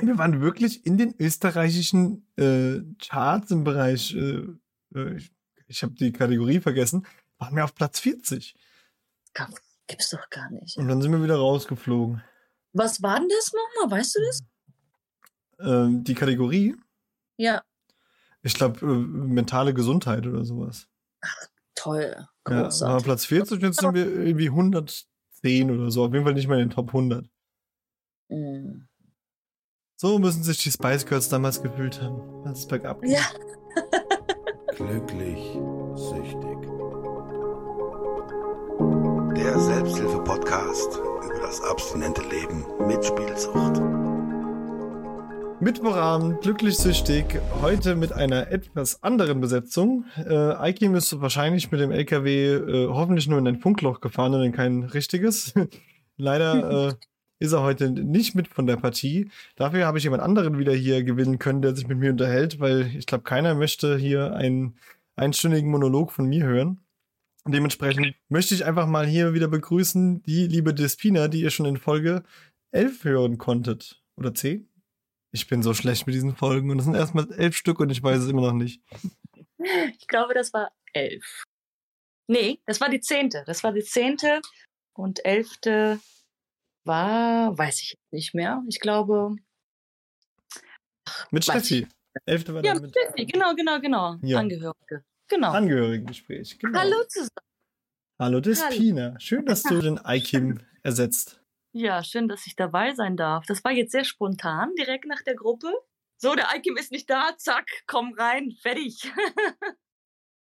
Wir waren wirklich in den österreichischen äh, Charts im Bereich, äh, äh ich, ich habe die Kategorie vergessen, waren wir auf Platz 40. Gibt's doch gar nicht. Und dann sind wir wieder rausgeflogen. Was war denn das nochmal? Weißt du das? Ähm, die Kategorie? Ja. Ich glaube, äh, mentale Gesundheit oder sowas. Ach, toll. Großartig. Ja, war Platz 40 und jetzt sind wir irgendwie 110 oder so. Auf jeden Fall nicht mal in den Top 100. Mm. So müssen sich die Spice Girls damals gefühlt haben, als es bergab ging. Ja. Glücklich, süchtig. Der Selbsthilfe-Podcast über das abstinente Leben mit Spielsucht. Mittwochabend, glücklich süchtig, heute mit einer etwas anderen Besetzung. Äh, Aikim ist wahrscheinlich mit dem LKW äh, hoffentlich nur in ein Funkloch gefahren und in kein richtiges. Leider äh, ist er heute nicht mit von der Partie. Dafür habe ich jemand anderen wieder hier gewinnen können, der sich mit mir unterhält, weil ich glaube, keiner möchte hier einen einstündigen Monolog von mir hören. Dementsprechend möchte ich einfach mal hier wieder begrüßen die liebe Despina, die ihr schon in Folge 11 hören konntet. Oder 10? Ich bin so schlecht mit diesen Folgen und es sind erstmal elf Stück und ich weiß es immer noch nicht. Ich glaube, das war elf. Nee, das war die zehnte. Das war die zehnte und elfte war, weiß ich nicht mehr. Ich glaube. Mit Steffi. Elfte war ja, mit Steffi, genau, genau, genau. Ja. Angehörige. Genau. Angehörigengespräch. Genau. Hallo zusammen. Hallo Despina. Hallo. Schön, dass du den iKim ersetzt. Ja, schön, dass ich dabei sein darf. Das war jetzt sehr spontan, direkt nach der Gruppe. So, der iKim ist nicht da, zack, komm rein, fertig.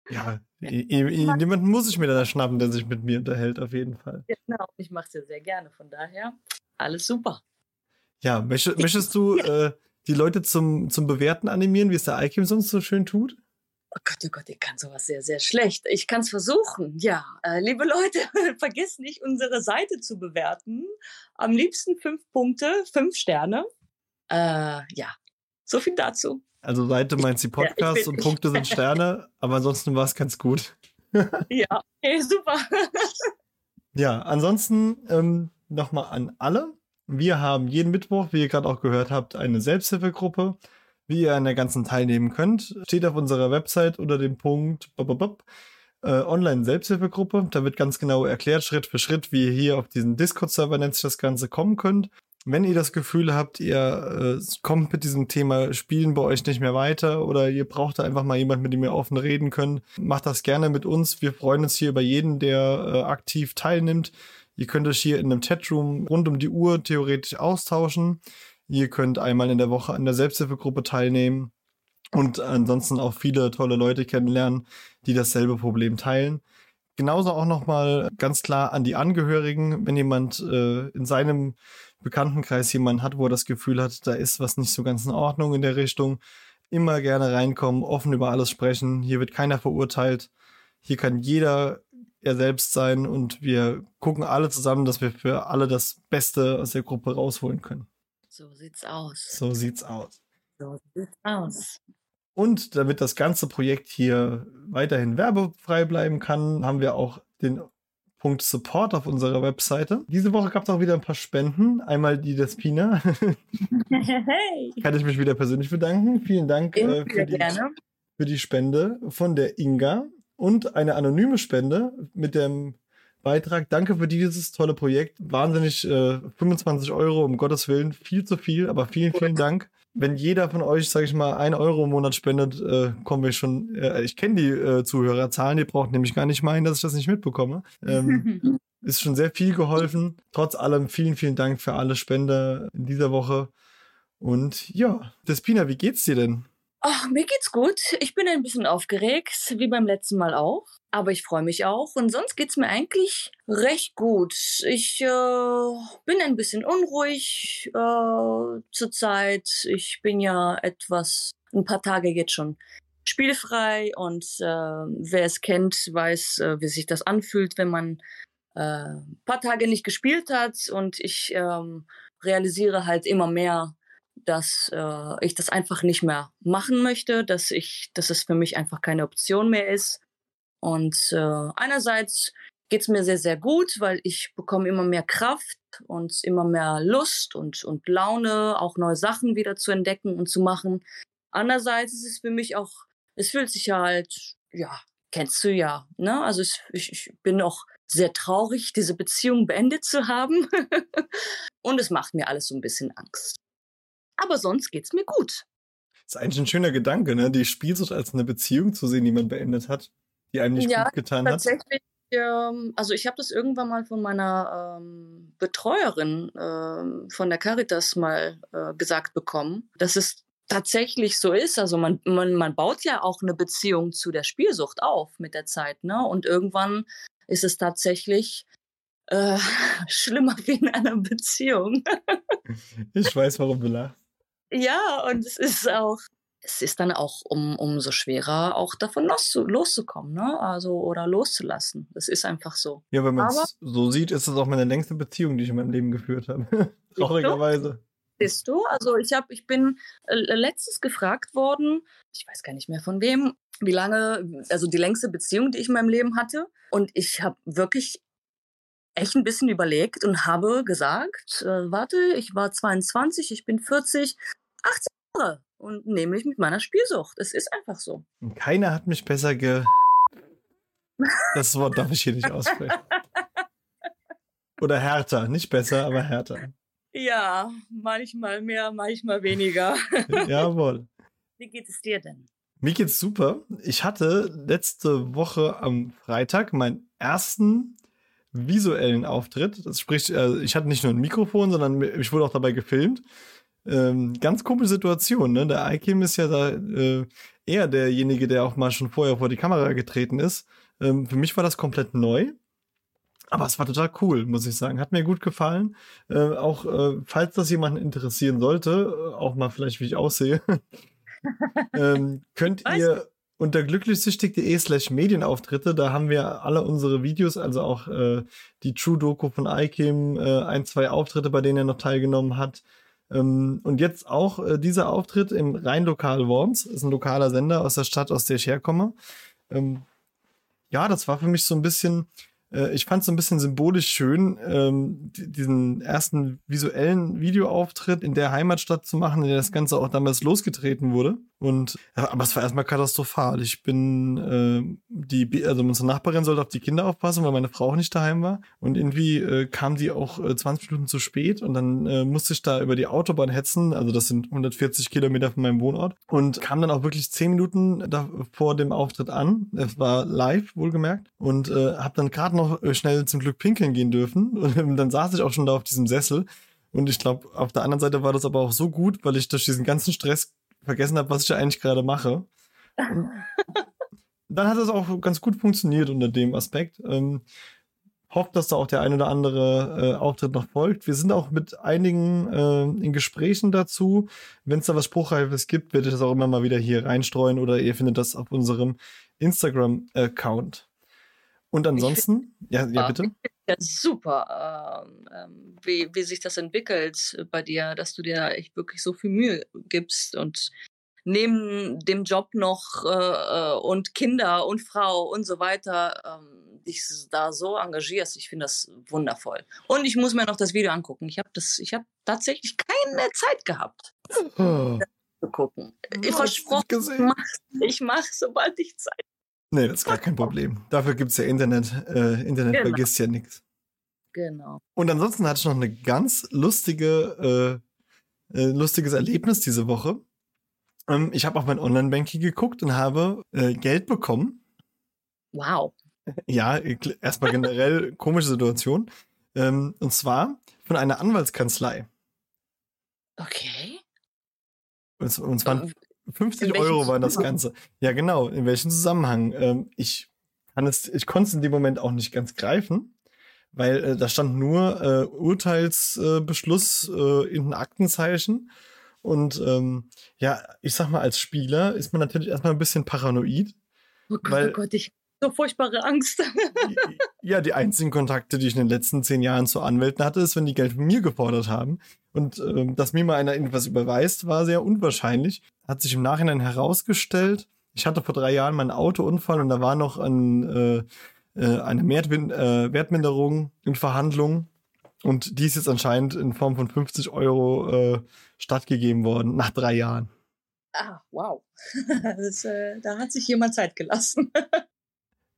ja, jemanden muss ich mir da schnappen, der sich mit mir unterhält, auf jeden Fall. Genau, ich mache es ja sehr gerne, von daher alles super. Ja, möchtest, möchtest du äh, die Leute zum, zum Bewerten animieren, wie es der iKim sonst so schön tut? Oh Gott, oh Gott, ich kann sowas sehr, sehr schlecht. Ich kann es versuchen. Ja, äh, liebe Leute, vergiss nicht, unsere Seite zu bewerten. Am liebsten fünf Punkte, fünf Sterne. Äh, ja, so viel dazu. Also Seite meint sie Podcast ja, und Punkte sind Sterne, aber ansonsten war es ganz gut. ja, okay, super. ja, ansonsten ähm, nochmal an alle. Wir haben jeden Mittwoch, wie ihr gerade auch gehört habt, eine Selbsthilfegruppe. Wie ihr an der ganzen teilnehmen könnt, steht auf unserer Website unter dem Punkt äh, Online-Selbsthilfegruppe. Da wird ganz genau erklärt, Schritt für Schritt, wie ihr hier auf diesen Discord-Server nennt sich das Ganze kommen könnt. Wenn ihr das Gefühl habt, ihr äh, kommt mit diesem Thema Spielen bei euch nicht mehr weiter oder ihr braucht da einfach mal jemand, mit dem ihr offen reden könnt, macht das gerne mit uns. Wir freuen uns hier über jeden, der äh, aktiv teilnimmt. Ihr könnt euch hier in einem Chatroom rund um die Uhr theoretisch austauschen. Ihr könnt einmal in der Woche an der Selbsthilfegruppe teilnehmen und ansonsten auch viele tolle Leute kennenlernen, die dasselbe Problem teilen. Genauso auch nochmal ganz klar an die Angehörigen, wenn jemand äh, in seinem Bekanntenkreis jemanden hat, wo er das Gefühl hat, da ist was nicht so ganz in Ordnung in der Richtung, immer gerne reinkommen, offen über alles sprechen. Hier wird keiner verurteilt. Hier kann jeder er selbst sein und wir gucken alle zusammen, dass wir für alle das Beste aus der Gruppe rausholen können. So sieht's aus. So sieht's aus. So sieht's aus. Und damit das ganze Projekt hier weiterhin werbefrei bleiben kann, haben wir auch den Support auf unserer Webseite. Diese Woche gab es auch wieder ein paar Spenden. Einmal die des Pina. hey. Kann ich mich wieder persönlich bedanken. Vielen Dank äh, für, die, für die Spende von der Inga und eine anonyme Spende mit dem Beitrag. Danke für dieses tolle Projekt. Wahnsinnig äh, 25 Euro, um Gottes Willen. Viel zu viel, aber vielen, vielen Dank. Wenn jeder von euch, sage ich mal, ein Euro im Monat spendet, äh, kommen wir schon. Äh, ich kenne die äh, Zuhörerzahlen, ihr braucht nämlich gar nicht meinen, dass ich das nicht mitbekomme. Ähm, ist schon sehr viel geholfen. Trotz allem vielen, vielen Dank für alle Spender in dieser Woche. Und ja, Despina, wie geht's dir denn? Ach, mir geht's gut. Ich bin ein bisschen aufgeregt, wie beim letzten Mal auch. Aber ich freue mich auch. Und sonst geht's mir eigentlich recht gut. Ich äh, bin ein bisschen unruhig äh, zurzeit. Ich bin ja etwas, ein paar Tage jetzt schon spielfrei. Und äh, wer es kennt, weiß, äh, wie sich das anfühlt, wenn man äh, ein paar Tage nicht gespielt hat. Und ich ähm, realisiere halt immer mehr, dass äh, ich das einfach nicht mehr machen möchte, dass ich, dass es für mich einfach keine Option mehr ist. Und äh, einerseits geht's mir sehr, sehr gut, weil ich bekomme immer mehr Kraft und immer mehr Lust und, und Laune, auch neue Sachen wieder zu entdecken und zu machen. Andererseits ist es für mich auch, es fühlt sich halt, ja, kennst du ja, ne? Also es, ich, ich bin auch sehr traurig, diese Beziehung beendet zu haben. und es macht mir alles so ein bisschen Angst. Aber sonst geht's mir gut. Das ist eigentlich ein schöner Gedanke, ne? Die Spielsucht als eine Beziehung zu sehen, die man beendet hat, die einem nicht ja, gut getan tatsächlich, hat. Ähm, also ich habe das irgendwann mal von meiner ähm, Betreuerin ähm, von der Caritas mal äh, gesagt bekommen, dass es tatsächlich so ist. Also man, man, man baut ja auch eine Beziehung zu der Spielsucht auf mit der Zeit, ne? Und irgendwann ist es tatsächlich äh, schlimmer wie in einer Beziehung. ich weiß, warum du lachst. Ja, und es ist auch, es ist dann auch um, umso schwerer, auch davon los, loszukommen, ne? Also oder loszulassen. Das ist einfach so. Ja, wenn man es so sieht, ist es auch meine längste Beziehung, die ich in meinem Leben geführt habe. Traurigerweise. Bist du? Also ich habe, ich bin äh, letztens gefragt worden, ich weiß gar nicht mehr von wem, wie lange, also die längste Beziehung, die ich in meinem Leben hatte. Und ich habe wirklich echt ein bisschen überlegt und habe gesagt, äh, warte, ich war 22, ich bin 40, 18 Jahre und nämlich mit meiner Spielsucht. Es ist einfach so. Keiner hat mich besser ge... Das Wort darf ich hier nicht aussprechen. Oder härter, nicht besser, aber härter. Ja, manchmal mehr, manchmal weniger. Jawohl. Wie geht es dir denn? Mir geht's super. Ich hatte letzte Woche am Freitag meinen ersten visuellen Auftritt. Das spricht, äh, ich hatte nicht nur ein Mikrofon, sondern ich wurde auch dabei gefilmt. Ähm, ganz komische Situation, ne? Der Ikim ist ja da äh, eher derjenige, der auch mal schon vorher vor die Kamera getreten ist. Ähm, für mich war das komplett neu. Aber es war total cool, muss ich sagen. Hat mir gut gefallen. Äh, auch äh, falls das jemanden interessieren sollte, äh, auch mal vielleicht, wie ich aussehe, ähm, könnt Was? ihr unter glücklichsüchtig.de slash Medienauftritte, da haben wir alle unsere Videos, also auch äh, die True Doku von Ikim, äh, ein, zwei Auftritte, bei denen er noch teilgenommen hat. Ähm, und jetzt auch äh, dieser Auftritt im Rheinlokal Worms, ist ein lokaler Sender aus der Stadt, aus der ich herkomme. Ähm, ja, das war für mich so ein bisschen, äh, ich fand es so ein bisschen symbolisch schön, ähm, diesen ersten visuellen Videoauftritt in der Heimatstadt zu machen, in der das Ganze auch damals losgetreten wurde. Und aber es war erstmal katastrophal. Ich bin äh, die, also unsere Nachbarin sollte auf die Kinder aufpassen, weil meine Frau auch nicht daheim war. Und irgendwie äh, kam die auch äh, 20 Minuten zu spät und dann äh, musste ich da über die Autobahn hetzen. Also das sind 140 Kilometer von meinem Wohnort und kam dann auch wirklich 10 Minuten da, vor dem Auftritt an. Es war live, wohlgemerkt. Und äh, habe dann gerade noch äh, schnell zum Glück pinkeln gehen dürfen. Und dann saß ich auch schon da auf diesem Sessel. Und ich glaube, auf der anderen Seite war das aber auch so gut, weil ich durch diesen ganzen Stress vergessen habe, was ich eigentlich gerade mache. Dann hat es auch ganz gut funktioniert unter dem Aspekt. Ähm, hofft, dass da auch der ein oder andere äh, Auftritt noch folgt. Wir sind auch mit einigen äh, in Gesprächen dazu. Wenn es da was Spruchreifes gibt, werde ich das auch immer mal wieder hier reinstreuen oder ihr findet das auf unserem Instagram-Account. Und ansonsten, ja, ja, bitte. Ja, super, ähm, ähm, wie, wie sich das entwickelt bei dir, dass du dir echt wirklich so viel Mühe gibst und neben dem Job noch äh, äh, und Kinder und Frau und so weiter ähm, dich da so engagierst. Ich finde das wundervoll. Und ich muss mir noch das Video angucken. Ich habe das, ich habe tatsächlich keine Zeit gehabt, oh. zu gucken. Ich versprochen, ich mache, mach, sobald ich Zeit Nee, das ist gar kein Problem. Dafür gibt es ja Internet. Äh, Internet genau. vergisst ja nichts. Genau. Und ansonsten hatte ich noch eine ganz lustige, äh, äh, lustiges Erlebnis diese Woche. Ähm, ich habe auf mein Online-Banking geguckt und habe äh, Geld bekommen. Wow. Ja, erstmal generell komische Situation. Ähm, und zwar von einer Anwaltskanzlei. Okay. Und, und zwar 50 Euro war das Ganze. Ja, genau. In welchem Zusammenhang? Ähm, ich kann es, ich konnte es in dem Moment auch nicht ganz greifen, weil äh, da stand nur äh, Urteilsbeschluss äh, in den Aktenzeichen. Und ähm, ja, ich sag mal, als Spieler ist man natürlich erstmal ein bisschen paranoid. Oh Gott, weil, oh Gott, ich so furchtbare Angst. ja, die einzigen Kontakte, die ich in den letzten zehn Jahren zu Anwälten hatte, ist, wenn die Geld von mir gefordert haben. Und ähm, dass mir mal einer irgendwas überweist, war sehr unwahrscheinlich. Hat sich im Nachhinein herausgestellt. Ich hatte vor drei Jahren meinen Autounfall und da war noch ein, äh, äh eine Wertmin äh, Wertminderung in Verhandlungen. Und die ist jetzt anscheinend in Form von 50 Euro äh, stattgegeben worden, nach drei Jahren. Ah, wow. das, äh, da hat sich jemand Zeit gelassen.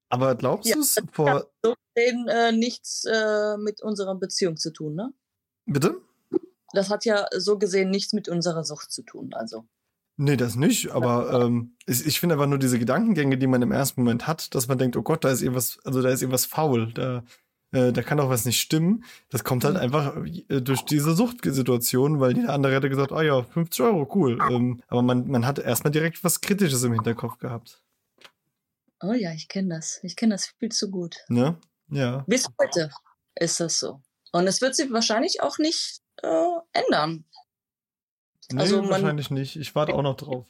Aber glaubst ja, du es vor. So gesehen, äh, nichts äh, mit unserer Beziehung zu tun, ne? Bitte? Das hat ja so gesehen nichts mit unserer Sucht zu tun, also. Nee, das nicht, aber ähm, ich, ich finde einfach nur diese Gedankengänge, die man im ersten Moment hat, dass man denkt, oh Gott, da ist irgendwas, also da ist irgendwas faul, da, äh, da kann doch was nicht stimmen. Das kommt halt mhm. einfach äh, durch diese Suchtsituation, weil jeder andere hätte gesagt, ah oh ja, 50 Euro, cool. Ähm, aber man, man hat erstmal direkt was Kritisches im Hinterkopf gehabt. Oh ja, ich kenne das. Ich kenne das viel zu gut. Ne? Ja. Bis heute ist das so. Und es wird sich wahrscheinlich auch nicht äh, ändern. Nee, also man, wahrscheinlich nicht. Ich warte auch noch drauf.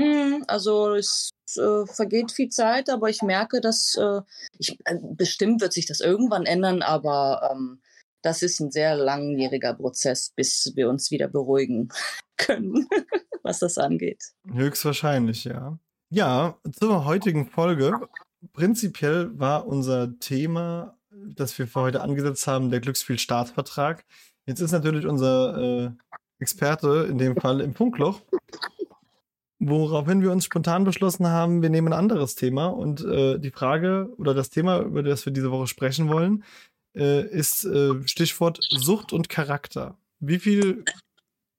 Hm, also es äh, vergeht viel Zeit, aber ich merke, dass äh, ich, äh, bestimmt wird sich das irgendwann ändern, aber ähm, das ist ein sehr langjähriger Prozess, bis wir uns wieder beruhigen können, was das angeht. Höchstwahrscheinlich, ja. Ja, zur heutigen Folge. Prinzipiell war unser Thema, das wir für heute angesetzt haben, der Glücksspiel-Startvertrag. Jetzt ist natürlich unser äh, Experte in dem Fall im Funkloch, woraufhin wir uns spontan beschlossen haben, wir nehmen ein anderes Thema und äh, die Frage oder das Thema, über das wir diese Woche sprechen wollen, äh, ist äh, Stichwort Sucht und Charakter. Wie viel,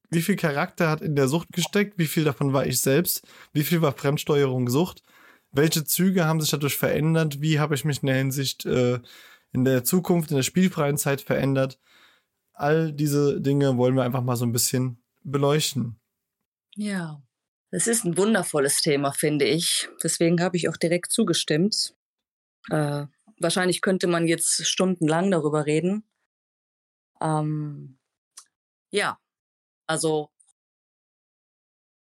wie viel Charakter hat in der Sucht gesteckt? Wie viel davon war ich selbst? Wie viel war Fremdsteuerung Sucht? Welche Züge haben sich dadurch verändert? Wie habe ich mich in der Hinsicht äh, in der Zukunft, in der spielfreien Zeit verändert? all diese Dinge wollen wir einfach mal so ein bisschen beleuchten. Ja, es ist ein wundervolles Thema, finde ich. Deswegen habe ich auch direkt zugestimmt. Äh, wahrscheinlich könnte man jetzt stundenlang darüber reden. Ähm, ja, also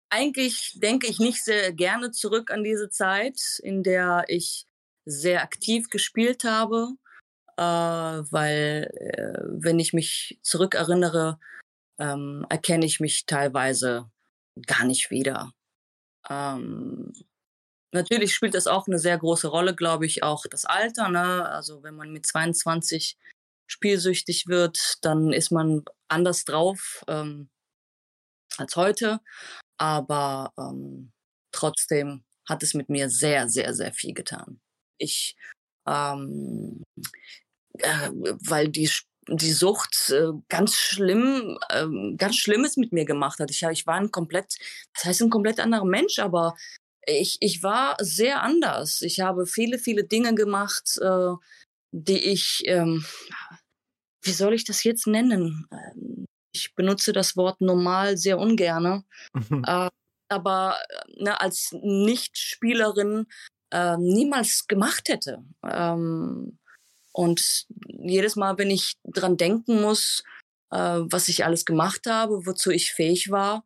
eigentlich denke ich nicht sehr gerne zurück an diese Zeit, in der ich sehr aktiv gespielt habe äh, weil äh, wenn ich mich zurückerinnere, ähm, erkenne ich mich teilweise gar nicht wieder. Ähm, natürlich spielt das auch eine sehr große Rolle, glaube ich, auch das Alter. Ne? Also wenn man mit 22 spielsüchtig wird, dann ist man anders drauf ähm, als heute. Aber ähm, trotzdem hat es mit mir sehr, sehr, sehr viel getan. Ich ähm, äh, weil die die Sucht äh, ganz schlimm, äh, ganz Schlimmes mit mir gemacht hat. Ich, ich war ein komplett, das heißt ein komplett anderer Mensch, aber ich, ich war sehr anders. Ich habe viele, viele Dinge gemacht, äh, die ich, ähm, wie soll ich das jetzt nennen? Ich benutze das Wort normal sehr ungerne. Mhm. Äh, aber ne, als Nichtspielerin äh, niemals gemacht hätte. Ähm, und jedes Mal, wenn ich dran denken muss, äh, was ich alles gemacht habe, wozu ich fähig war,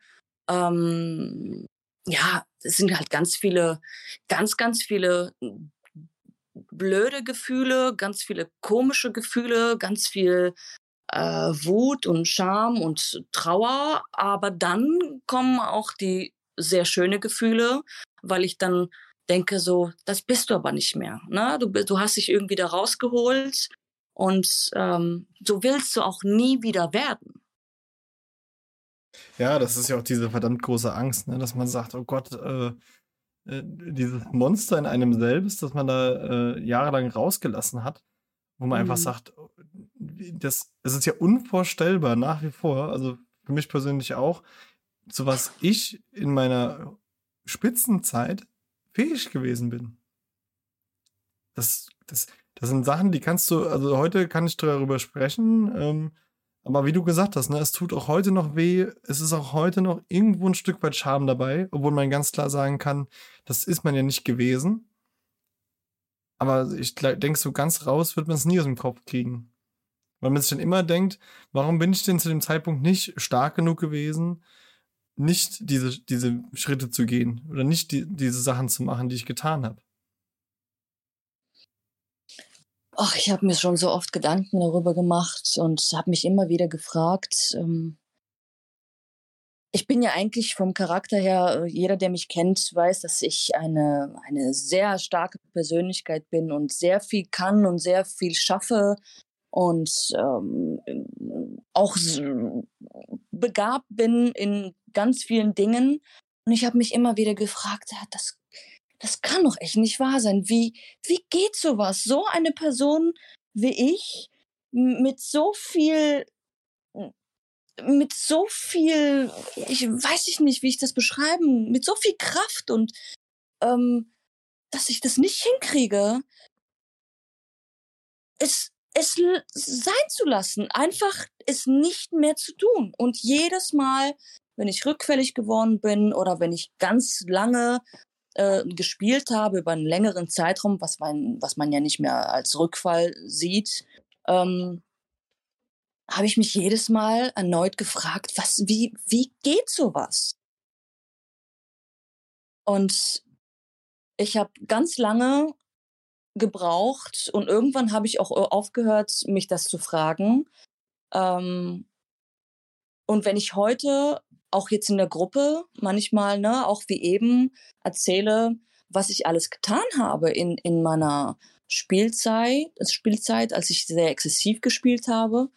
ähm, ja, es sind halt ganz viele, ganz, ganz viele blöde Gefühle, ganz viele komische Gefühle, ganz viel äh, Wut und Scham und Trauer. Aber dann kommen auch die sehr schöne Gefühle, weil ich dann denke so, das bist du aber nicht mehr. Ne? Du, du hast dich irgendwie da rausgeholt und ähm, so willst du auch nie wieder werden. Ja, das ist ja auch diese verdammt große Angst, ne? dass man sagt, oh Gott, äh, äh, dieses Monster in einem selbst, das man da äh, jahrelang rausgelassen hat, wo man mhm. einfach sagt, oh, das, das ist ja unvorstellbar nach wie vor, also für mich persönlich auch, zu was ich in meiner Spitzenzeit fähig gewesen bin. Das, das, das sind Sachen, die kannst du, also heute kann ich darüber sprechen, ähm, aber wie du gesagt hast, ne, es tut auch heute noch weh, es ist auch heute noch irgendwo ein Stück weit Scham dabei, obwohl man ganz klar sagen kann, das ist man ja nicht gewesen. Aber ich denke, so ganz raus wird man es nie aus dem Kopf kriegen. Weil man sich dann immer denkt, warum bin ich denn zu dem Zeitpunkt nicht stark genug gewesen, nicht diese, diese Schritte zu gehen oder nicht die, diese Sachen zu machen, die ich getan habe. Ach, ich habe mir schon so oft Gedanken darüber gemacht und habe mich immer wieder gefragt. Ähm, ich bin ja eigentlich vom Charakter her, äh, jeder, der mich kennt, weiß, dass ich eine, eine sehr starke Persönlichkeit bin und sehr viel kann und sehr viel schaffe. Und ähm, auch begabt bin in ganz vielen Dingen. Und ich habe mich immer wieder gefragt, das, das kann doch echt nicht wahr sein. Wie, wie geht sowas? So eine Person wie ich mit so viel mit so viel, ich weiß ich nicht, wie ich das beschreiben, mit so viel Kraft und ähm, dass ich das nicht hinkriege, es, es sein zu lassen, einfach es nicht mehr zu tun. Und jedes Mal, wenn ich rückfällig geworden bin oder wenn ich ganz lange äh, gespielt habe über einen längeren Zeitraum, was man, was man ja nicht mehr als Rückfall sieht, ähm, habe ich mich jedes Mal erneut gefragt, was, wie, wie geht sowas? Und ich habe ganz lange gebraucht und irgendwann habe ich auch aufgehört, mich das zu fragen. Ähm, und wenn ich heute auch jetzt in der Gruppe manchmal, ne, auch wie eben erzähle, was ich alles getan habe in, in meiner Spielzeit, Spielzeit, als ich sehr exzessiv gespielt habe,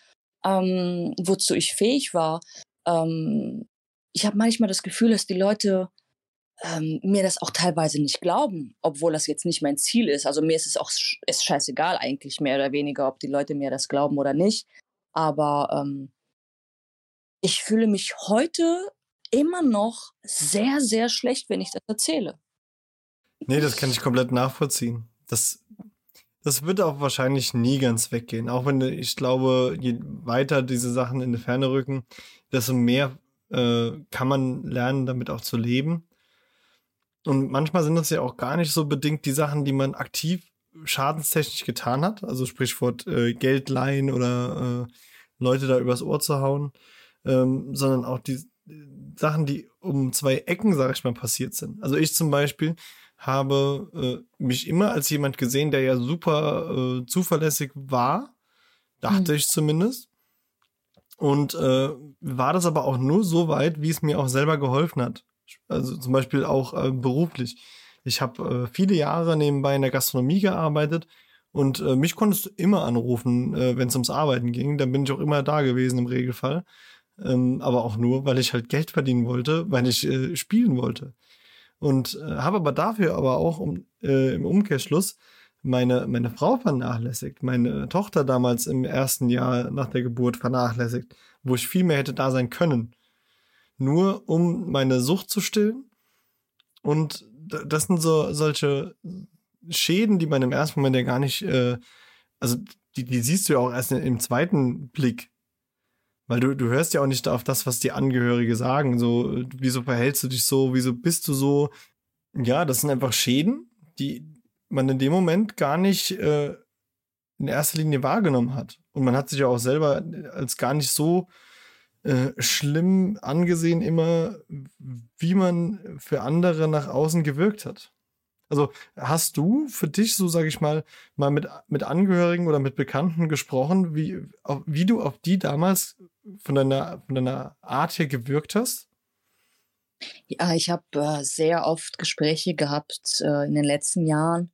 ähm, wozu ich fähig war. Ähm, ich habe manchmal das Gefühl, dass die Leute ähm, mir das auch teilweise nicht glauben, obwohl das jetzt nicht mein Ziel ist. Also mir ist es auch ist scheißegal eigentlich mehr oder weniger, ob die Leute mir das glauben oder nicht. Aber ähm, ich fühle mich heute immer noch sehr, sehr schlecht, wenn ich das erzähle. Nee, das kann ich komplett nachvollziehen. Das, das wird auch wahrscheinlich nie ganz weggehen. Auch wenn ich glaube, je weiter diese Sachen in die Ferne rücken, desto mehr äh, kann man lernen, damit auch zu leben. Und manchmal sind das ja auch gar nicht so bedingt die Sachen, die man aktiv schadenstechnisch getan hat. Also Sprichwort äh, Geld leihen oder äh, Leute da übers Ohr zu hauen, ähm, sondern auch die Sachen, die um zwei Ecken, sag ich mal, passiert sind. Also ich zum Beispiel habe äh, mich immer als jemand gesehen, der ja super äh, zuverlässig war, dachte mhm. ich zumindest. Und äh, war das aber auch nur so weit, wie es mir auch selber geholfen hat. Also zum Beispiel auch äh, beruflich. Ich habe äh, viele Jahre nebenbei in der Gastronomie gearbeitet und äh, mich konntest du immer anrufen, äh, wenn es ums Arbeiten ging. Dann bin ich auch immer da gewesen im Regelfall. Ähm, aber auch nur, weil ich halt Geld verdienen wollte, weil ich äh, spielen wollte. Und äh, habe aber dafür aber auch um, äh, im Umkehrschluss meine, meine Frau vernachlässigt, meine Tochter damals im ersten Jahr nach der Geburt vernachlässigt, wo ich viel mehr hätte da sein können nur um meine Sucht zu stillen. Und das sind so solche Schäden, die man im ersten Moment ja gar nicht, äh, also die, die siehst du ja auch erst im zweiten Blick. Weil du, du hörst ja auch nicht auf das, was die Angehörige sagen. So, wieso verhältst du dich so, wieso bist du so? Ja, das sind einfach Schäden, die man in dem Moment gar nicht äh, in erster Linie wahrgenommen hat. Und man hat sich ja auch selber als gar nicht so äh, schlimm angesehen immer, wie man für andere nach außen gewirkt hat. Also hast du für dich, so sage ich mal, mal mit, mit Angehörigen oder mit Bekannten gesprochen, wie, auf, wie du auf die damals von deiner, von deiner Art her gewirkt hast? Ja, ich habe äh, sehr oft Gespräche gehabt äh, in den letzten Jahren,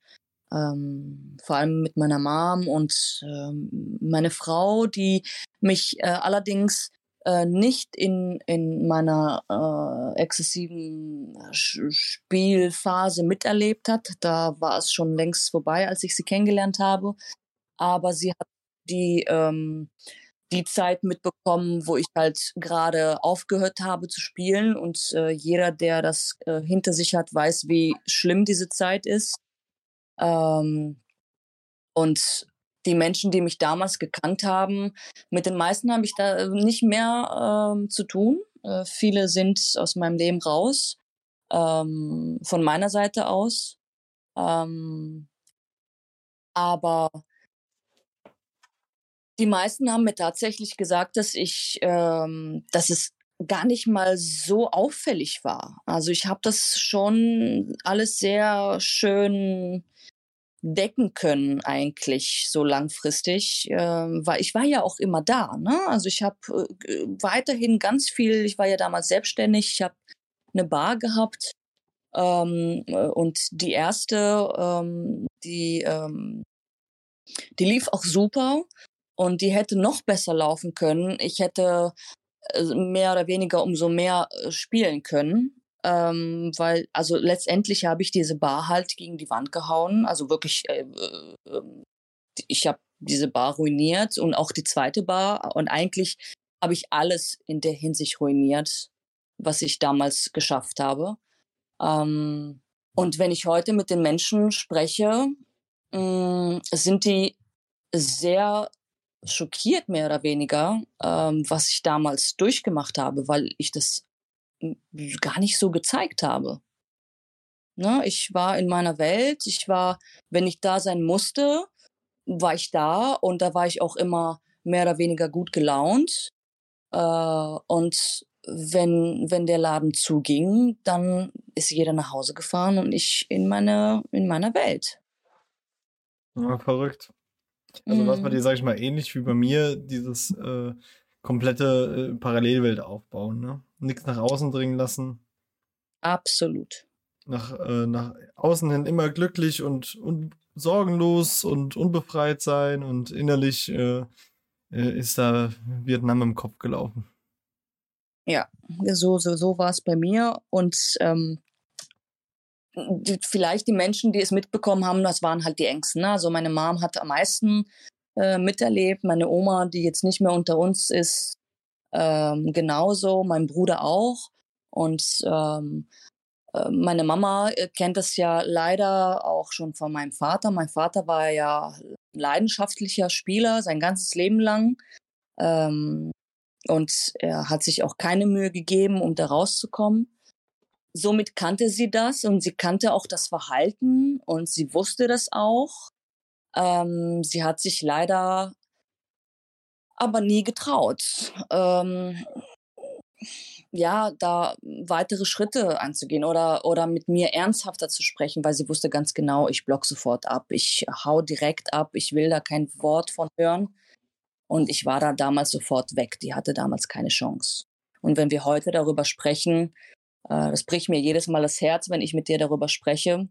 ähm, vor allem mit meiner Mom und ähm, meine Frau, die mich äh, allerdings äh, nicht in, in meiner äh, exzessiven Spielphase miterlebt hat. Da war es schon längst vorbei, als ich sie kennengelernt habe. Aber sie hat die, ähm, die Zeit mitbekommen, wo ich halt gerade aufgehört habe zu spielen. Und äh, jeder, der das äh, hinter sich hat, weiß, wie schlimm diese Zeit ist. Ähm, und die Menschen, die mich damals gekannt haben, mit den meisten habe ich da äh, nicht mehr ähm, zu tun. Äh, viele sind aus meinem Leben raus, ähm, von meiner Seite aus. Ähm, aber die meisten haben mir tatsächlich gesagt, dass ich, ähm, dass es gar nicht mal so auffällig war. Also ich habe das schon alles sehr schön decken können eigentlich so langfristig, äh, weil ich war ja auch immer da. Ne? Also ich habe äh, weiterhin ganz viel, ich war ja damals selbstständig, ich habe eine Bar gehabt ähm, äh, und die erste, ähm, die, ähm, die lief auch super und die hätte noch besser laufen können. Ich hätte äh, mehr oder weniger umso mehr äh, spielen können. Ähm, weil, also letztendlich habe ich diese Bar halt gegen die Wand gehauen. Also wirklich, äh, äh, ähm, ich habe diese Bar ruiniert und auch die zweite Bar. Und eigentlich habe ich alles in der Hinsicht ruiniert, was ich damals geschafft habe. Ähm, und wenn ich heute mit den Menschen spreche, mh, mm, sind die sehr schockiert, mehr oder weniger, ähm, was ich damals durchgemacht habe, weil ich das gar nicht so gezeigt habe. Ne? Ich war in meiner Welt, ich war, wenn ich da sein musste, war ich da und da war ich auch immer mehr oder weniger gut gelaunt. Äh, und wenn, wenn der Laden zuging, dann ist jeder nach Hause gefahren und ich in, meine, in meiner Welt. Ja, verrückt. Also, was bei mhm. dir, sag ich mal, ähnlich wie bei mir, dieses äh, komplette äh, Parallelwelt aufbauen, ne? Nichts nach außen dringen lassen. Absolut. Nach, äh, nach außen hin immer glücklich und, und sorgenlos und unbefreit sein und innerlich äh, äh, ist da Vietnam im Kopf gelaufen. Ja, so, so, so war es bei mir. Und ähm, die, vielleicht die Menschen, die es mitbekommen haben, das waren halt die Ängsten. Ne? Also meine Mom hat am meisten äh, miterlebt, meine Oma, die jetzt nicht mehr unter uns ist, ähm, genauso, mein Bruder auch. Und ähm, äh, meine Mama äh, kennt das ja leider auch schon von meinem Vater. Mein Vater war ja leidenschaftlicher Spieler sein ganzes Leben lang. Ähm, und er hat sich auch keine Mühe gegeben, um da rauszukommen somit kannte sie das und sie kannte auch das Verhalten und sie wusste das auch. Ähm, sie hat sich leider aber nie getraut, ähm, ja, da weitere Schritte anzugehen oder, oder mit mir ernsthafter zu sprechen, weil sie wusste ganz genau, ich block sofort ab, ich hau direkt ab, ich will da kein Wort von hören. Und ich war da damals sofort weg. Die hatte damals keine Chance. Und wenn wir heute darüber sprechen, äh, das bricht mir jedes Mal das Herz, wenn ich mit dir darüber spreche,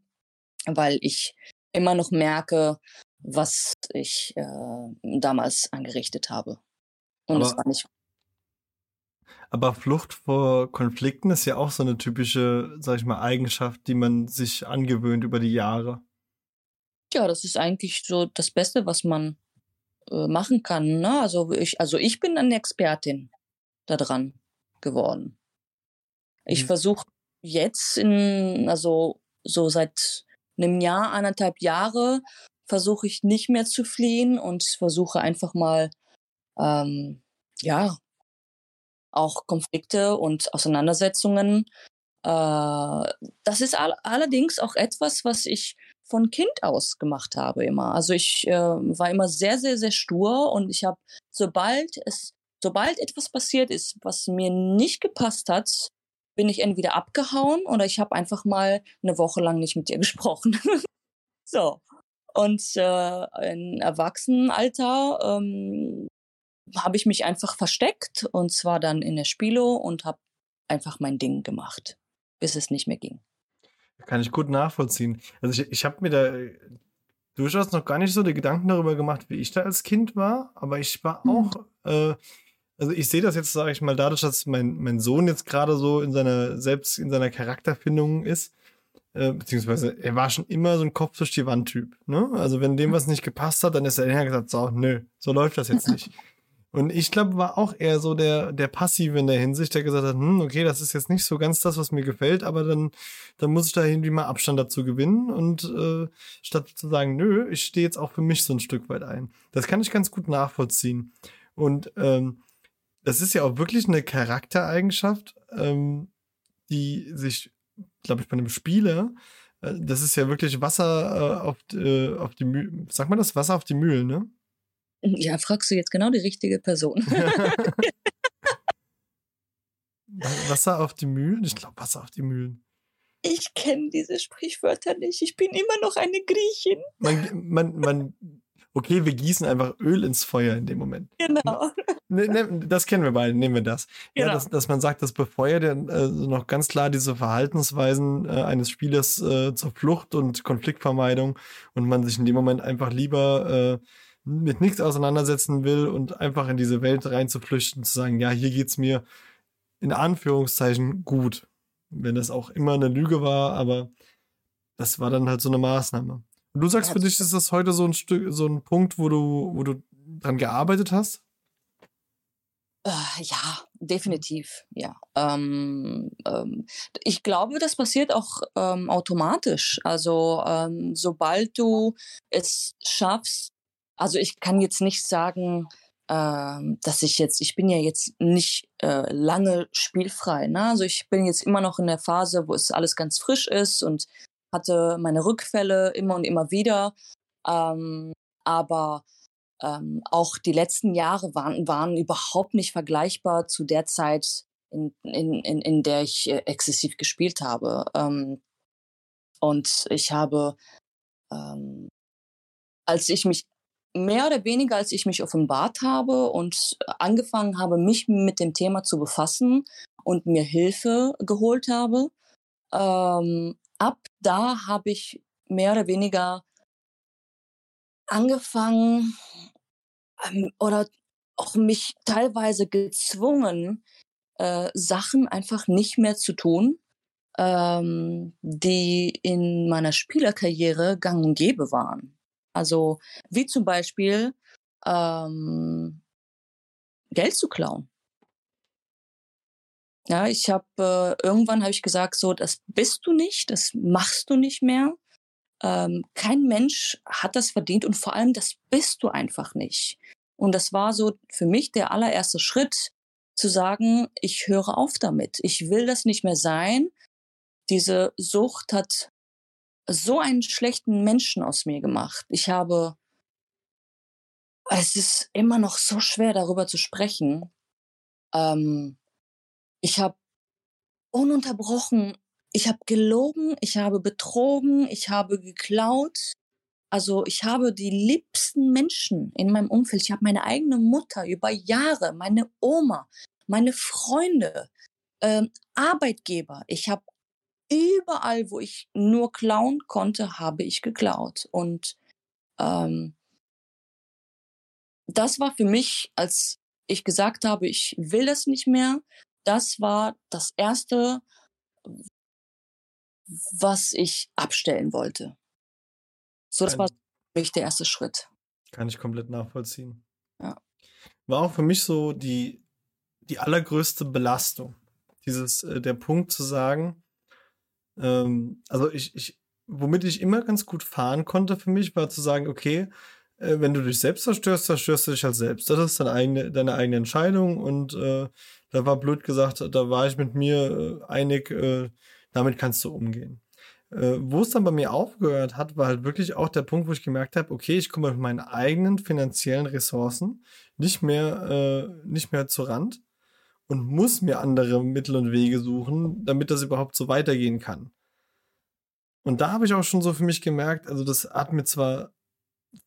weil ich immer noch merke, was ich äh, damals angerichtet habe. Und es war nicht. Aber Flucht vor Konflikten ist ja auch so eine typische, sag ich mal, Eigenschaft, die man sich angewöhnt über die Jahre. Ja, das ist eigentlich so das Beste, was man äh, machen kann. Ne? Also ich, also ich bin eine Expertin daran geworden. Ich mhm. versuche jetzt in, also so seit einem Jahr, anderthalb Jahre, versuche ich nicht mehr zu fliehen und versuche einfach mal, ähm, ja, auch Konflikte und Auseinandersetzungen. Äh, das ist all allerdings auch etwas, was ich von Kind aus gemacht habe immer. Also ich äh, war immer sehr, sehr, sehr stur und ich habe, sobald es, sobald etwas passiert ist, was mir nicht gepasst hat, bin ich entweder abgehauen oder ich habe einfach mal eine Woche lang nicht mit dir gesprochen. so. Und äh, im Erwachsenenalter ähm, habe ich mich einfach versteckt und zwar dann in der Spilo und habe einfach mein Ding gemacht, bis es nicht mehr ging. Kann ich gut nachvollziehen. Also ich, ich habe mir da äh, durchaus noch gar nicht so die Gedanken darüber gemacht, wie ich da als Kind war, aber ich war mhm. auch äh, also ich sehe das jetzt, sage ich mal, dadurch, dass mein, mein Sohn jetzt gerade so in seiner, selbst in seiner Charakterfindung ist, äh, beziehungsweise er war schon immer so ein Kopf durch die Wand-Typ. Ne? Also wenn dem was nicht gepasst hat, dann ist er eher gesagt, so, nö, so läuft das jetzt nicht. Und ich glaube, war auch eher so der, der Passive in der Hinsicht, der gesagt hat, hm, okay, das ist jetzt nicht so ganz das, was mir gefällt, aber dann, dann muss ich da irgendwie mal Abstand dazu gewinnen und äh, statt zu sagen, nö, ich stehe jetzt auch für mich so ein Stück weit ein. Das kann ich ganz gut nachvollziehen. Und ähm, das ist ja auch wirklich eine Charaktereigenschaft, ähm, die sich, glaube ich, bei einem Spieler, äh, das ist ja wirklich Wasser äh, auf, äh, auf die Mühlen, sag mal das, Wasser auf die Mühlen, ne? Ja, fragst du jetzt genau die richtige Person. Wasser auf die Mühlen? Ich glaube, Wasser auf die Mühlen. Ich kenne diese Sprichwörter nicht. Ich bin immer noch eine Griechin. Man, man, man okay, wir gießen einfach Öl ins Feuer in dem Moment. Genau. Ne, ne, das kennen wir beide, nehmen wir das. Genau. Ja, dass, dass man sagt, das befeuert ja äh, noch ganz klar diese Verhaltensweisen äh, eines Spielers äh, zur Flucht und Konfliktvermeidung und man sich in dem Moment einfach lieber äh, mit nichts auseinandersetzen will und einfach in diese Welt reinzuflüchten, zu sagen, ja, hier geht's mir in Anführungszeichen gut. Wenn das auch immer eine Lüge war, aber das war dann halt so eine Maßnahme. Und du sagst, für dich ist das heute so ein Stück, so ein Punkt, wo du, wo du dran gearbeitet hast? Äh, ja, definitiv, ja. Ähm, ähm, ich glaube, das passiert auch ähm, automatisch. Also ähm, sobald du es schaffst, also ich kann jetzt nicht sagen, ähm, dass ich jetzt, ich bin ja jetzt nicht äh, lange spielfrei. Ne? Also ich bin jetzt immer noch in der Phase, wo es alles ganz frisch ist und hatte meine Rückfälle immer und immer wieder. Ähm, aber ähm, auch die letzten Jahre waren, waren überhaupt nicht vergleichbar zu der Zeit, in, in, in, in der ich äh, exzessiv gespielt habe. Ähm, und ich habe, ähm, als ich mich mehr oder weniger, als ich mich offenbart habe und angefangen habe, mich mit dem Thema zu befassen und mir Hilfe geholt habe, ähm, ab da habe ich mehr oder weniger angefangen ähm, oder auch mich teilweise gezwungen, äh, Sachen einfach nicht mehr zu tun, ähm, die in meiner Spielerkarriere gang und gäbe waren. Also wie zum Beispiel ähm, Geld zu klauen. Ja, ich habe äh, irgendwann habe ich gesagt, so das bist du nicht, das machst du nicht mehr. Ähm, kein Mensch hat das verdient und vor allem das bist du einfach nicht. Und das war so für mich der allererste Schritt, zu sagen, ich höre auf damit. Ich will das nicht mehr sein. Diese Sucht hat so einen schlechten Menschen aus mir gemacht. Ich habe, es ist immer noch so schwer darüber zu sprechen. Ähm, ich habe ununterbrochen, ich habe gelogen, ich habe betrogen, ich habe geklaut. Also ich habe die liebsten Menschen in meinem Umfeld. Ich habe meine eigene Mutter über Jahre, meine Oma, meine Freunde, ähm, Arbeitgeber. Ich habe überall, wo ich nur klauen konnte, habe ich geklaut. Und ähm, das war für mich, als ich gesagt habe, ich will das nicht mehr, das war das Erste, was ich abstellen wollte. So, das war für mich der erste Schritt. Kann ich komplett nachvollziehen. Ja. War auch für mich so die, die allergrößte Belastung. Dieses, äh, der Punkt zu sagen, ähm, also ich, ich, womit ich immer ganz gut fahren konnte für mich, war zu sagen, okay, äh, wenn du dich selbst zerstörst, zerstörst du dich halt selbst. Das ist deine eigene, deine eigene Entscheidung und äh, da war blöd gesagt, da war ich mit mir äh, einig, äh, damit kannst du umgehen. Äh, wo es dann bei mir aufgehört hat, war halt wirklich auch der Punkt, wo ich gemerkt habe, okay, ich komme mit meinen eigenen finanziellen Ressourcen nicht mehr, nicht mehr zu Rand und muss mir andere Mittel und Wege suchen, damit das überhaupt so weitergehen kann. Und da habe ich auch schon so für mich gemerkt, also das hat mir zwar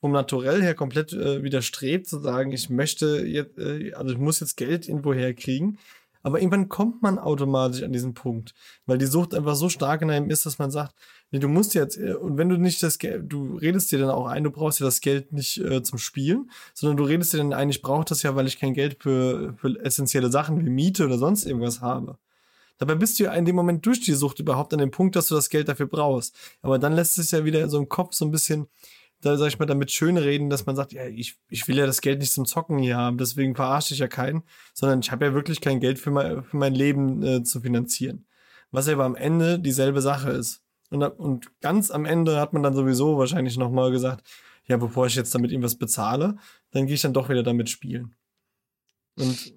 vom Naturell her komplett äh, widerstrebt, zu sagen, ich möchte jetzt, äh, also ich muss jetzt Geld irgendwo herkriegen. Aber irgendwann kommt man automatisch an diesen Punkt, weil die Sucht einfach so stark in einem ist, dass man sagt, nee, du musst jetzt, äh, und wenn du nicht das Geld, du redest dir dann auch ein, du brauchst ja das Geld nicht äh, zum Spielen, sondern du redest dir dann ein, ich brauche das ja, weil ich kein Geld für, für essentielle Sachen wie Miete oder sonst irgendwas habe. Dabei bist du ja in dem Moment durch die Sucht überhaupt an dem Punkt, dass du das Geld dafür brauchst. Aber dann lässt es ja wieder so im Kopf so ein bisschen, da sag ich mal, damit schön reden, dass man sagt, ja, ich, ich will ja das Geld nicht zum Zocken hier haben, deswegen verarsche ich ja keinen, sondern ich habe ja wirklich kein Geld für mein, für mein Leben äh, zu finanzieren. Was aber am Ende dieselbe Sache ist. Und, und ganz am Ende hat man dann sowieso wahrscheinlich nochmal gesagt, ja, bevor ich jetzt damit irgendwas bezahle, dann gehe ich dann doch wieder damit spielen. Und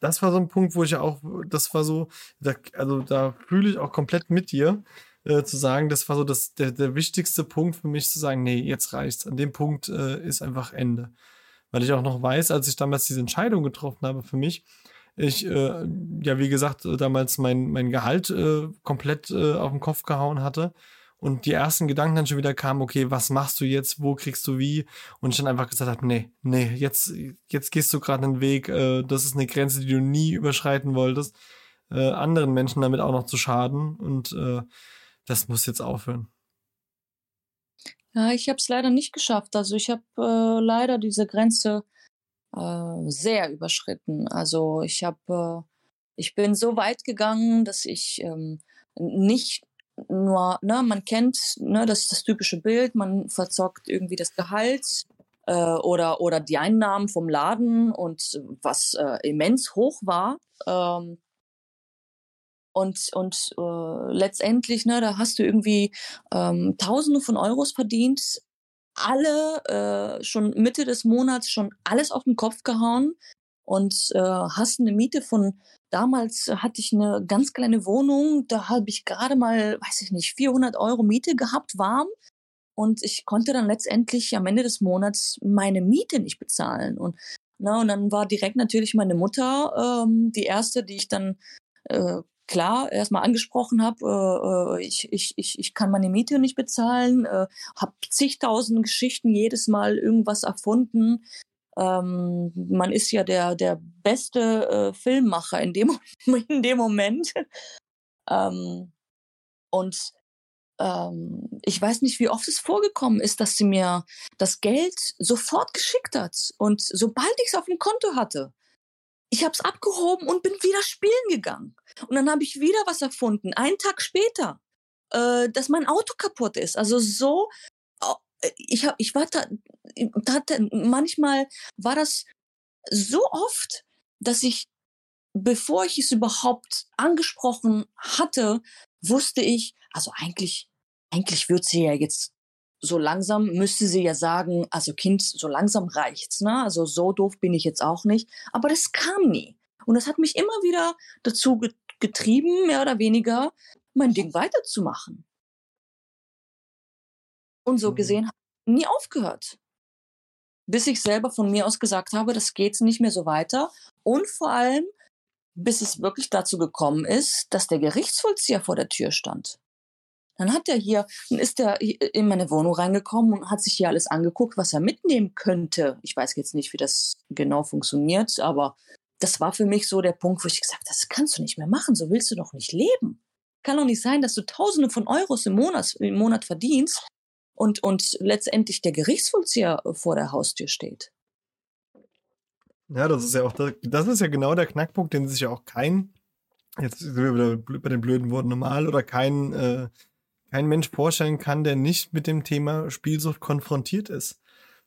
das war so ein Punkt, wo ich ja auch, das war so, da, also da fühle ich auch komplett mit dir, äh, zu sagen, das war so das, der, der wichtigste Punkt für mich, zu sagen, nee, jetzt reicht's. An dem Punkt äh, ist einfach Ende. Weil ich auch noch weiß, als ich damals diese Entscheidung getroffen habe für mich, ich, äh, ja, wie gesagt, damals mein, mein Gehalt äh, komplett äh, auf den Kopf gehauen hatte und die ersten Gedanken dann schon wieder kamen, okay, was machst du jetzt, wo kriegst du wie? Und ich dann einfach gesagt habe, nee, nee, jetzt, jetzt gehst du gerade einen Weg, äh, das ist eine Grenze, die du nie überschreiten wolltest, äh, anderen Menschen damit auch noch zu schaden und äh, das muss jetzt aufhören. Ja, ich habe es leider nicht geschafft. Also ich habe äh, leider diese Grenze äh, sehr überschritten. Also ich habe, äh, ich bin so weit gegangen, dass ich ähm, nicht nur, ne, man kennt, ne, das ist das typische Bild, man verzockt irgendwie das Gehalt äh, oder, oder die Einnahmen vom Laden und was äh, immens hoch war. Ähm, und und äh, letztendlich, ne, da hast du irgendwie ähm, Tausende von Euros verdient, alle äh, schon Mitte des Monats schon alles auf den Kopf gehauen und äh, hast eine Miete von damals hatte ich eine ganz kleine Wohnung, da habe ich gerade mal, weiß ich nicht, 400 Euro Miete gehabt, warm. Und ich konnte dann letztendlich am Ende des Monats meine Miete nicht bezahlen. Und, na, und dann war direkt natürlich meine Mutter ähm, die erste, die ich dann äh, klar erstmal angesprochen habe, äh, äh, ich, ich, ich, kann meine Miete nicht bezahlen, äh, habe zigtausend Geschichten jedes Mal irgendwas erfunden. Ähm, man ist ja der, der beste äh, Filmmacher in dem, in dem Moment. ähm, und ähm, ich weiß nicht, wie oft es vorgekommen ist, dass sie mir das Geld sofort geschickt hat. Und sobald ich es auf dem Konto hatte, ich habe es abgehoben und bin wieder spielen gegangen. Und dann habe ich wieder was erfunden, einen Tag später, äh, dass mein Auto kaputt ist. Also so, ich, hab, ich war da, hatte, manchmal war das so oft, dass ich, bevor ich es überhaupt angesprochen hatte, wusste ich, also eigentlich, eigentlich wird sie ja jetzt so langsam müsste sie ja sagen, also Kind, so langsam reicht's, ne? Also so doof bin ich jetzt auch nicht. Aber das kam nie. Und das hat mich immer wieder dazu getrieben, mehr oder weniger, mein Ding weiterzumachen. Und so mhm. gesehen habe ich nie aufgehört. Bis ich selber von mir aus gesagt habe, das geht nicht mehr so weiter. Und vor allem, bis es wirklich dazu gekommen ist, dass der Gerichtsvollzieher vor der Tür stand. Dann hat er hier, ist er in meine Wohnung reingekommen und hat sich hier alles angeguckt, was er mitnehmen könnte. Ich weiß jetzt nicht, wie das genau funktioniert, aber das war für mich so der Punkt, wo ich gesagt habe, das kannst du nicht mehr machen, so willst du doch nicht leben. Kann doch nicht sein, dass du Tausende von Euros im Monat, im Monat verdienst und, und letztendlich der Gerichtsvollzieher vor der Haustür steht. Ja, das ist ja auch, das ist ja genau der Knackpunkt, den sich ja auch kein, jetzt sind wir bei den blöden Worten normal, oder kein äh, kein Mensch vorstellen kann, der nicht mit dem Thema Spielsucht konfrontiert ist.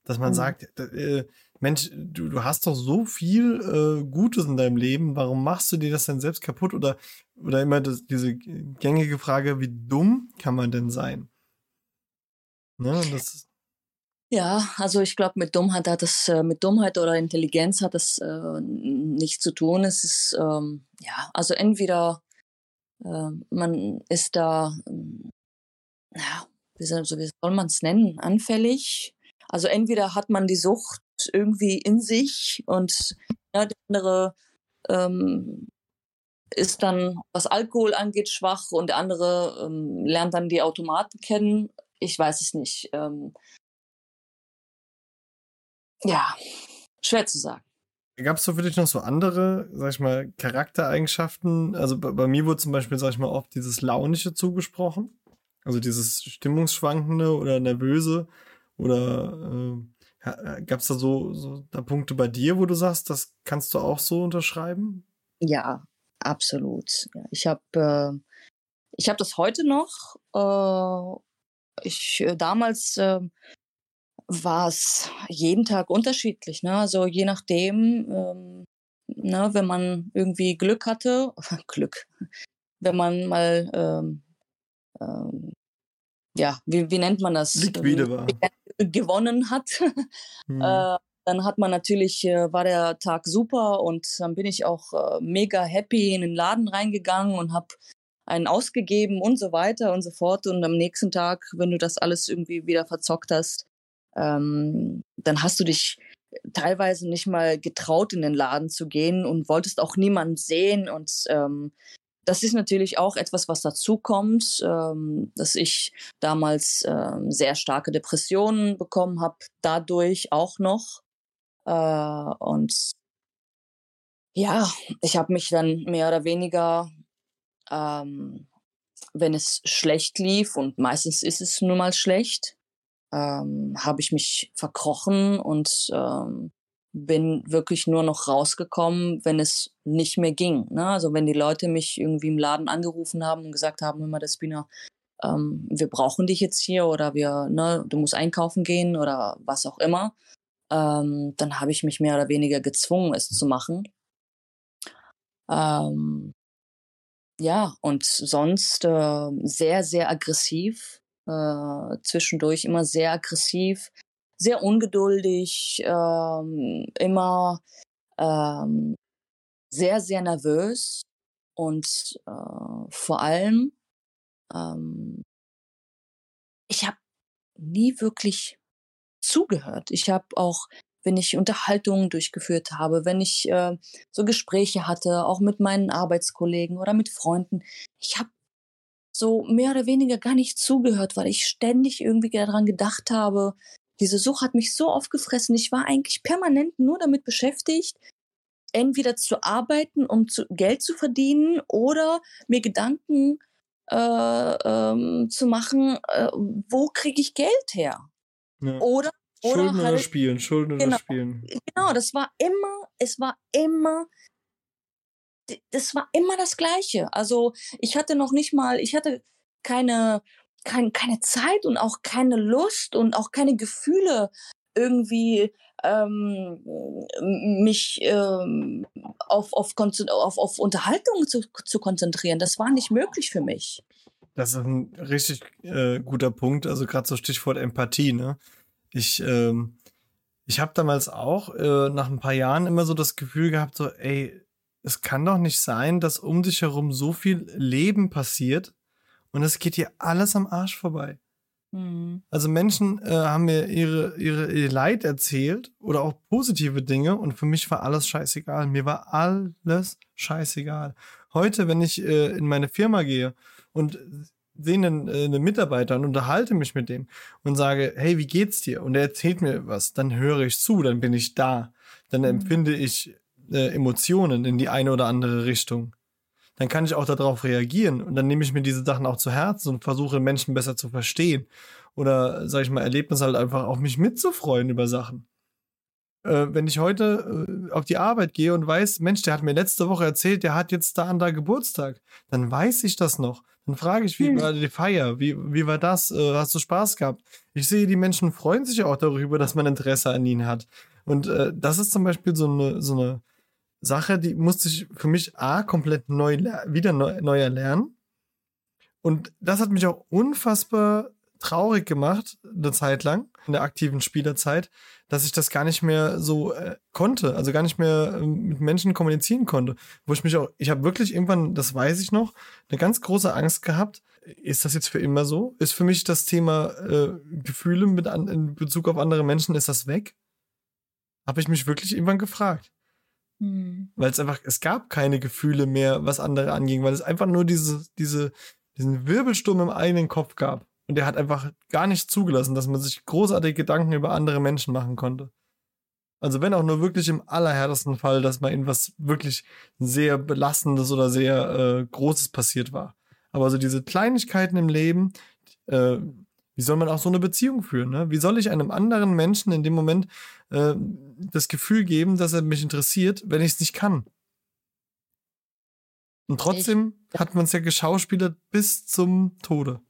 Dass man mhm. sagt, äh, Mensch, du, du hast doch so viel äh, Gutes in deinem Leben, warum machst du dir das denn selbst kaputt? Oder, oder immer das, diese gängige Frage, wie dumm kann man denn sein? Ne, das ja, also ich glaube, mit Dummheit hat das, äh, mit Dummheit oder Intelligenz hat das äh, nichts zu tun. Es ist, ähm, ja, also entweder äh, man ist da ja, wie soll, man es nennen, anfällig. Also entweder hat man die Sucht irgendwie in sich und ja, der andere ähm, ist dann, was Alkohol angeht, schwach und der andere ähm, lernt dann die Automaten kennen. Ich weiß es nicht. Ähm, ja, schwer zu sagen. Gab es so für dich noch so andere, sag ich mal, Charaktereigenschaften? Also bei, bei mir wurde zum Beispiel, sag ich mal, oft dieses Launische zugesprochen. Also dieses Stimmungsschwankende oder Nervöse oder äh, äh gab es da so, so da Punkte bei dir, wo du sagst, das kannst du auch so unterschreiben? Ja, absolut. Ich habe äh, habe das heute noch. Äh, ich äh, damals äh, war es jeden Tag unterschiedlich. Ne? Also je nachdem, ähm, ne, wenn man irgendwie Glück hatte, Glück, wenn man mal ähm, ähm, ja, wie, wie nennt man das? Liquide war. Gewonnen hat. Hm. Äh, dann hat man natürlich, äh, war der Tag super und dann bin ich auch äh, mega happy in den Laden reingegangen und habe einen ausgegeben und so weiter und so fort. Und am nächsten Tag, wenn du das alles irgendwie wieder verzockt hast, ähm, dann hast du dich teilweise nicht mal getraut, in den Laden zu gehen und wolltest auch niemanden sehen. Und ähm, das ist natürlich auch etwas, was dazu kommt, ähm, dass ich damals ähm, sehr starke Depressionen bekommen habe, dadurch auch noch. Äh, und ja, ich habe mich dann mehr oder weniger, ähm, wenn es schlecht lief, und meistens ist es nun mal schlecht, ähm, habe ich mich verkrochen und ähm, bin wirklich nur noch rausgekommen, wenn es nicht mehr ging. Ne? Also wenn die Leute mich irgendwie im Laden angerufen haben und gesagt haben, immer das Spina, ähm, wir brauchen dich jetzt hier oder wir, ne, du musst einkaufen gehen oder was auch immer, ähm, dann habe ich mich mehr oder weniger gezwungen, es zu machen. Ähm, ja, und sonst äh, sehr, sehr aggressiv, äh, zwischendurch immer sehr aggressiv, sehr ungeduldig, ähm, immer ähm, sehr, sehr nervös und äh, vor allem, ähm, ich habe nie wirklich zugehört. Ich habe auch, wenn ich Unterhaltungen durchgeführt habe, wenn ich äh, so Gespräche hatte, auch mit meinen Arbeitskollegen oder mit Freunden, ich habe so mehr oder weniger gar nicht zugehört, weil ich ständig irgendwie daran gedacht habe, diese Sucht hat mich so aufgefressen. Ich war eigentlich permanent nur damit beschäftigt, entweder zu arbeiten, um zu, Geld zu verdienen oder mir Gedanken äh, ähm, zu machen, äh, wo kriege ich Geld her? Ja. Oder Schulden oder oder halt, spielen, Schulden genau, spielen. genau, das war immer, es war immer, das war immer das Gleiche. Also ich hatte noch nicht mal, ich hatte keine, kein, keine Zeit und auch keine Lust und auch keine Gefühle irgendwie ähm, mich ähm, auf, auf, auf, auf Unterhaltung zu, zu konzentrieren. Das war nicht möglich für mich. Das ist ein richtig äh, guter Punkt. Also gerade so Stichwort Empathie. Ne? Ich, ähm, ich habe damals auch äh, nach ein paar Jahren immer so das Gefühl gehabt, so, ey, es kann doch nicht sein, dass um dich herum so viel Leben passiert und es geht dir alles am Arsch vorbei. Also Menschen äh, haben mir ihre, ihre, ihr Leid erzählt oder auch positive Dinge und für mich war alles scheißegal. Mir war alles scheißegal. Heute, wenn ich äh, in meine Firma gehe und sehe einen, äh, einen Mitarbeiter und unterhalte mich mit dem und sage, hey, wie geht's dir? Und er erzählt mir was, dann höre ich zu, dann bin ich da. Dann Mhm. empfinde ich äh, Emotionen in die eine oder andere Richtung. Dann kann ich auch darauf reagieren und dann nehme ich mir diese Sachen auch zu Herzen und versuche Menschen besser zu verstehen. Oder, sag ich mal, Erlebnis halt einfach auch mich mitzufreuen über Sachen. Äh, wenn ich heute äh, auf die Arbeit gehe und weiß, Mensch, der hat mir letzte Woche erzählt, der hat jetzt da an da Geburtstag, dann weiß ich das noch. Dann frage ich, wie Hm. war die Feier? Wie, wie war das? Äh, hast du Spaß gehabt? Ich sehe, die Menschen freuen sich auch darüber, dass man Interesse an ihnen hat. Und äh, das ist zum Beispiel so eine, so eine Sache, die musste ich für mich A, komplett neu, wieder neu, neu erlernen. Und das hat mich auch unfassbar traurig gemacht, eine Zeit lang, in der aktiven Spielerzeit, dass ich das gar nicht mehr so äh, konnte, also gar nicht mehr ähm, mit Menschen kommunizieren konnte. Wo ich mich auch, ich habe wirklich irgendwann, das weiß ich noch, eine ganz große Angst gehabt. Ist das jetzt für immer so? Ist für mich das Thema äh, Gefühle mit an, in Bezug auf andere Menschen, ist das weg? Habe ich mich wirklich irgendwann gefragt weil es einfach, es gab keine Gefühle mehr, was andere anging, weil es einfach nur diese, diese, diesen Wirbelsturm im eigenen Kopf gab. Und der hat einfach gar nicht zugelassen, dass man sich großartige Gedanken über andere Menschen machen konnte. Also wenn auch nur wirklich im allerhärtesten Fall, dass mal irgendwas wirklich sehr belastendes oder sehr äh, Großes passiert war. Aber so diese Kleinigkeiten im Leben, äh, wie soll man auch so eine Beziehung führen? Ne? Wie soll ich einem anderen Menschen in dem Moment äh, das Gefühl geben, dass er mich interessiert, wenn ich es nicht kann? Und trotzdem hat man es ja geschauspielert bis zum Tode.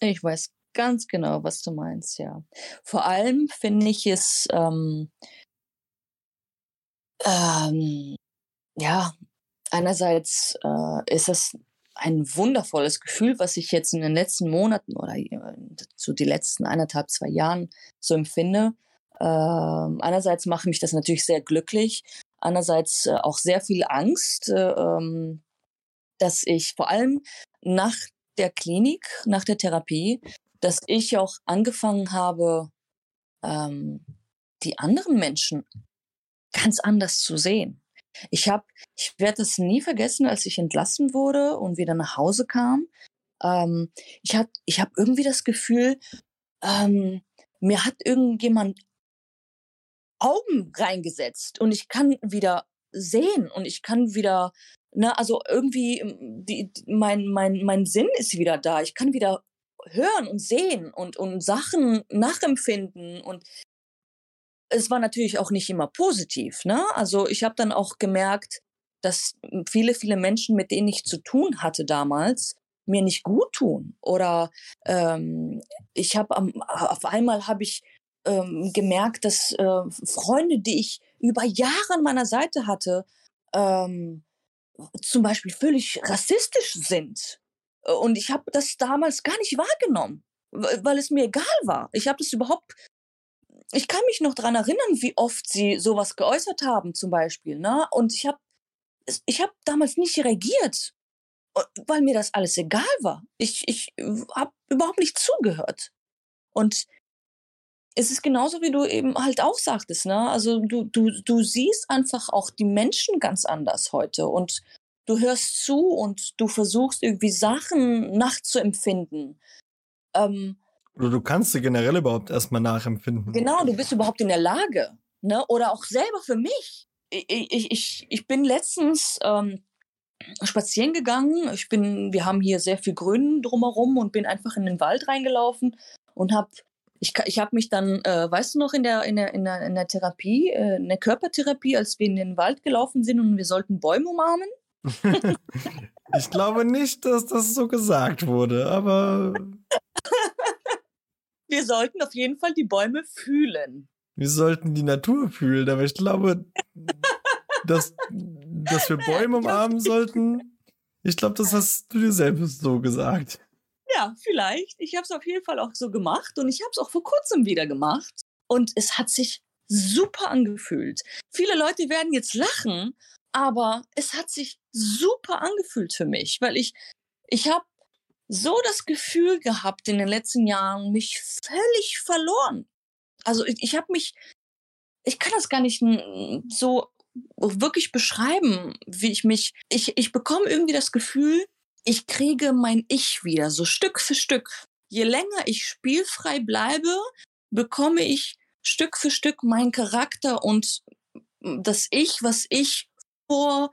Ich weiß ganz genau, was du meinst, ja. Vor allem finde ich es, ähm, ähm, ja, einerseits äh, ist es ein wundervolles Gefühl, was ich jetzt in den letzten Monaten oder äh, zu die letzten eineinhalb, zwei Jahren so empfinde. Ähm, einerseits macht mich das natürlich sehr glücklich, andererseits äh, auch sehr viel Angst, äh, ähm, dass ich vor allem nach der Klinik, nach der Therapie, dass ich auch angefangen habe, ähm, die anderen Menschen ganz anders zu sehen. Ich habe, ich werde es nie vergessen, als ich entlassen wurde und wieder nach Hause kam. Ähm, ich habe, ich habe irgendwie das Gefühl, ähm, mir hat irgendjemand Augen reingesetzt und ich kann wieder sehen und ich kann wieder, ne, also irgendwie ähm, die, mein, mein, mein Sinn ist wieder da. Ich kann wieder hören und sehen und, und Sachen nachempfinden und es war natürlich auch nicht immer positiv. Ne? Also ich habe dann auch gemerkt, dass viele, viele Menschen, mit denen ich zu tun hatte damals, mir nicht gut tun. Oder ähm, ich habe auf einmal habe ich ähm, gemerkt, dass äh, Freunde, die ich über Jahre an meiner Seite hatte, ähm, zum Beispiel völlig rassistisch sind. Und ich habe das damals gar nicht wahrgenommen, weil es mir egal war. Ich habe das überhaupt ich kann mich noch dran erinnern, wie oft sie sowas geäußert haben, zum Beispiel. Ne? Und ich habe ich hab damals nicht reagiert, weil mir das alles egal war. Ich, ich habe überhaupt nicht zugehört. Und es ist genauso, wie du eben halt auch sagtest. Ne? Also du, du, du siehst einfach auch die Menschen ganz anders heute. Und du hörst zu und du versuchst irgendwie Sachen nachzuempfinden. Ähm, oder du kannst sie generell überhaupt erstmal nachempfinden. Genau, du bist überhaupt in der Lage. Ne? Oder auch selber für mich. Ich, ich, ich, ich bin letztens ähm, spazieren gegangen. Ich bin, wir haben hier sehr viel Grün drumherum und bin einfach in den Wald reingelaufen und habe ich, ich habe mich dann, äh, weißt du noch, in der, in der, in der, in der Therapie, äh, in der Körpertherapie, als wir in den Wald gelaufen sind und wir sollten Bäume umarmen? ich glaube nicht, dass das so gesagt wurde, aber wir sollten auf jeden Fall die Bäume fühlen. Wir sollten die Natur fühlen, aber ich glaube, dass, dass wir Bäume umarmen sollten. Ich glaube, das hast du dir selbst so gesagt. Ja, vielleicht. Ich habe es auf jeden Fall auch so gemacht und ich habe es auch vor kurzem wieder gemacht. Und es hat sich super angefühlt. Viele Leute werden jetzt lachen, aber es hat sich super angefühlt für mich, weil ich, ich habe so das Gefühl gehabt in den letzten Jahren, mich völlig verloren. Also ich, ich habe mich, ich kann das gar nicht so wirklich beschreiben, wie ich mich, ich, ich bekomme irgendwie das Gefühl, ich kriege mein Ich wieder, so Stück für Stück. Je länger ich spielfrei bleibe, bekomme ich Stück für Stück meinen Charakter und das Ich, was ich vor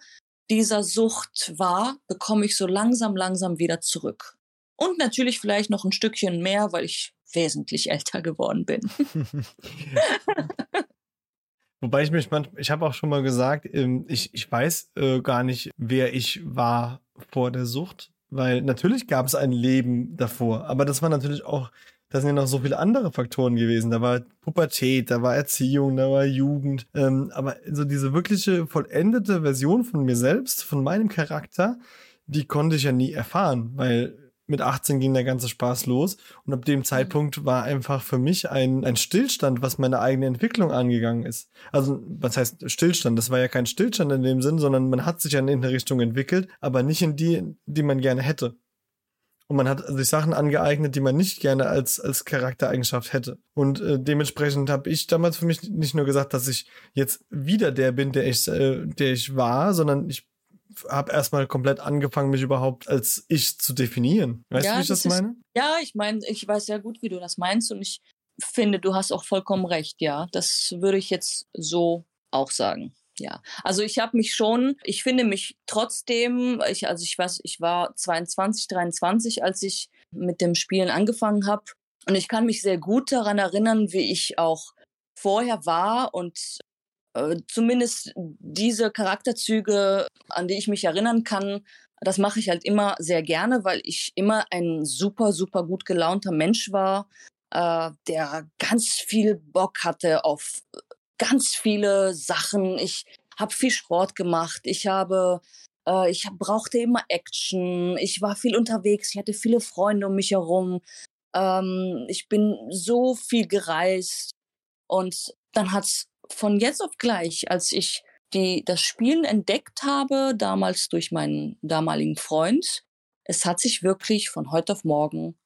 dieser Sucht war, bekomme ich so langsam, langsam wieder zurück. Und natürlich vielleicht noch ein Stückchen mehr, weil ich wesentlich älter geworden bin. Wobei ich mich manchmal, ich habe auch schon mal gesagt, ähm, ich, ich weiß äh, gar nicht, wer ich war vor der Sucht, weil natürlich gab es ein Leben davor, aber das war natürlich auch, da sind ja noch so viele andere Faktoren gewesen. Da war Pubertät, da war Erziehung, da war Jugend, ähm, aber so diese wirkliche vollendete Version von mir selbst, von meinem Charakter, die konnte ich ja nie erfahren, weil mit 18 ging der ganze Spaß los. Und ab dem mhm. Zeitpunkt war einfach für mich ein, ein Stillstand, was meine eigene Entwicklung angegangen ist. Also, was heißt Stillstand? Das war ja kein Stillstand in dem Sinn, sondern man hat sich ja in eine Richtung entwickelt, aber nicht in die, die man gerne hätte. Und man hat sich Sachen angeeignet, die man nicht gerne als, als Charaktereigenschaft hätte. Und äh, dementsprechend habe ich damals für mich nicht nur gesagt, dass ich jetzt wieder der bin, der ich, äh, der ich war, sondern ich habe erstmal komplett angefangen, mich überhaupt als ich zu definieren. Weißt ja, du, wie ich das, das meine? ja, ich meine, ich weiß sehr gut, wie du das meinst und ich finde, du hast auch vollkommen recht, ja. Das würde ich jetzt so auch sagen. Ja, also ich habe mich schon, ich finde mich trotzdem, ich, also ich weiß, ich war 22, 23, als ich mit dem Spielen angefangen habe. Und ich kann mich sehr gut daran erinnern, wie ich auch vorher war und äh, zumindest diese Charakterzüge, an die ich mich erinnern kann, das mache ich halt immer sehr gerne, weil ich immer ein super, super gut gelaunter Mensch war, äh, der ganz viel Bock hatte auf ganz viele Sachen. Ich habe viel Sport gemacht. Ich habe äh, ich brauchte immer Action. Ich war viel unterwegs. Ich hatte viele Freunde um mich herum. Ähm, ich bin so viel gereist. Und dann hat's von jetzt auf gleich, als ich die, das Spielen entdeckt habe, damals durch meinen damaligen Freund, es hat sich wirklich von heute auf morgen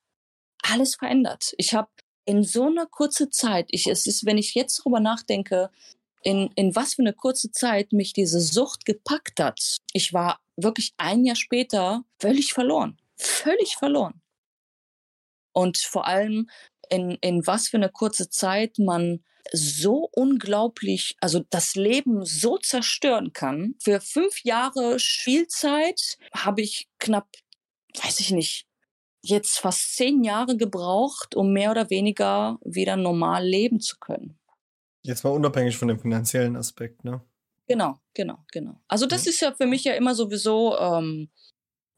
alles verändert. Ich habe in so einer kurzen Zeit, ich, es ist, wenn ich jetzt darüber nachdenke, in, in was für eine kurze Zeit mich diese Sucht gepackt hat. Ich war wirklich ein Jahr später völlig verloren. Völlig verloren. Und vor allem in, in was für eine kurze Zeit man so unglaublich, also das Leben so zerstören kann. Für fünf Jahre Spielzeit habe ich knapp, weiß ich nicht, jetzt fast zehn Jahre gebraucht, um mehr oder weniger wieder normal leben zu können. Jetzt mal unabhängig von dem finanziellen Aspekt, ne? Genau, genau, genau. Also das ja. ist ja für mich ja immer sowieso ähm,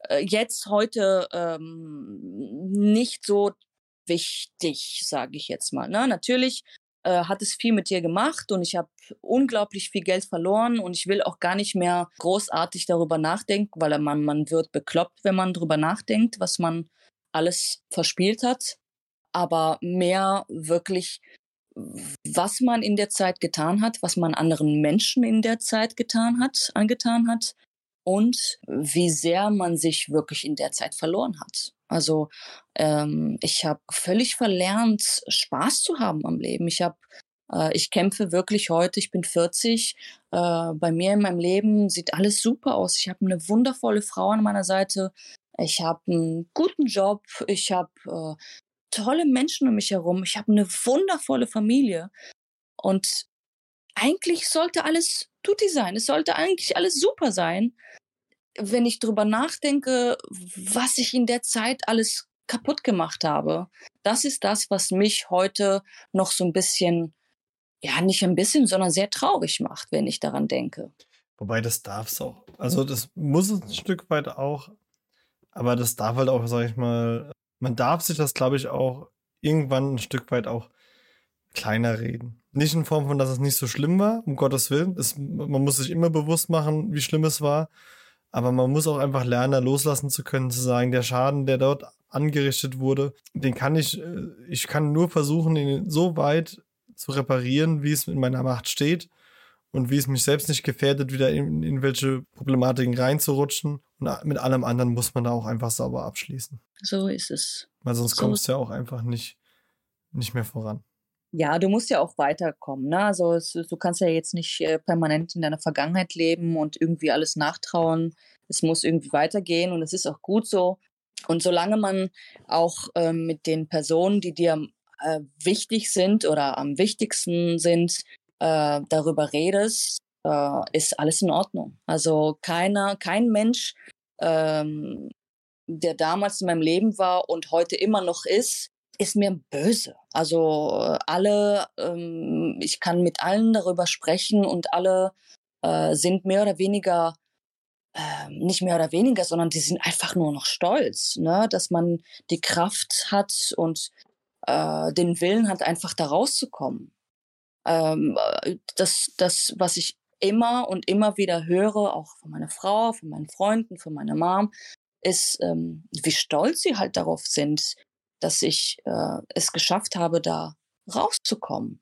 äh, jetzt heute ähm, nicht so wichtig, sage ich jetzt mal. Ne? Natürlich äh, hat es viel mit dir gemacht und ich habe unglaublich viel Geld verloren und ich will auch gar nicht mehr großartig darüber nachdenken, weil man, man wird bekloppt, wenn man darüber nachdenkt, was man alles verspielt hat. Aber mehr wirklich, was man in der Zeit getan hat, was man anderen Menschen in der Zeit getan hat, angetan hat und wie sehr man sich wirklich in der Zeit verloren hat. Also ähm, ich habe völlig verlernt, Spaß zu haben am Leben. Ich habe äh, ich kämpfe wirklich heute, ich bin 40. Äh, bei mir in meinem Leben sieht alles super aus. Ich habe eine wundervolle Frau an meiner Seite. Ich habe einen guten Job. Ich habe äh, tolle Menschen um mich herum. Ich habe eine wundervolle Familie. Und eigentlich sollte alles tutti sein. Es sollte eigentlich alles super sein wenn ich drüber nachdenke, was ich in der Zeit alles kaputt gemacht habe, das ist das, was mich heute noch so ein bisschen, ja, nicht ein bisschen, sondern sehr traurig macht, wenn ich daran denke. Wobei das darf es auch. Also das muss es ein Stück weit auch, aber das darf halt auch, sag ich mal, man darf sich das, glaube ich, auch irgendwann ein Stück weit auch kleiner reden. Nicht in Form von, dass es nicht so schlimm war, um Gottes Willen. Das, man muss sich immer bewusst machen, wie schlimm es war. Aber man muss auch einfach lernen, loslassen zu können, zu sagen, der Schaden, der dort angerichtet wurde, den kann ich, äh, ich kann nur versuchen, ihn so weit zu reparieren, wie es in meiner Macht steht und wie es mich selbst nicht gefährdet, wieder in, in welche Problematiken reinzurutschen. Und mit allem anderen muss man da auch einfach sauber abschließen. So ist es. Weil sonst so. kommst du ja auch einfach nicht, nicht mehr voran. Ja, du musst ja auch weiterkommen. Ne? Also es, du kannst ja jetzt nicht äh, permanent in deiner Vergangenheit leben und irgendwie alles nachtrauen. Es muss irgendwie weitergehen und es ist auch gut so. Und solange man auch äh, mit den Personen, die dir äh, wichtig sind oder am wichtigsten sind, äh, darüber redest, äh, ist alles in Ordnung. Also keiner, kein Mensch, ähm, der damals in meinem Leben war und heute immer noch ist, ist mir böse. Also alle, ähm, ich kann mit allen darüber sprechen und alle äh, sind mehr oder weniger, äh, nicht mehr oder weniger, sondern die sind einfach nur noch stolz, ne? dass man die Kraft hat und äh, den Willen hat, einfach da rauszukommen. Ähm, äh, das, das, was ich immer und immer wieder höre, auch von meiner Frau, von meinen Freunden, von meiner Mom, ist, ähm, wie stolz sie halt darauf sind, dass ich äh, es geschafft habe, da rauszukommen.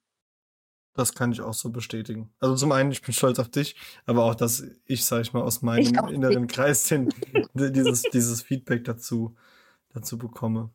Das kann ich auch so bestätigen. Also zum einen, ich bin stolz auf dich, aber auch, dass ich, sag ich mal, aus meinem inneren Kreis hin dieses, dieses Feedback dazu, dazu bekomme.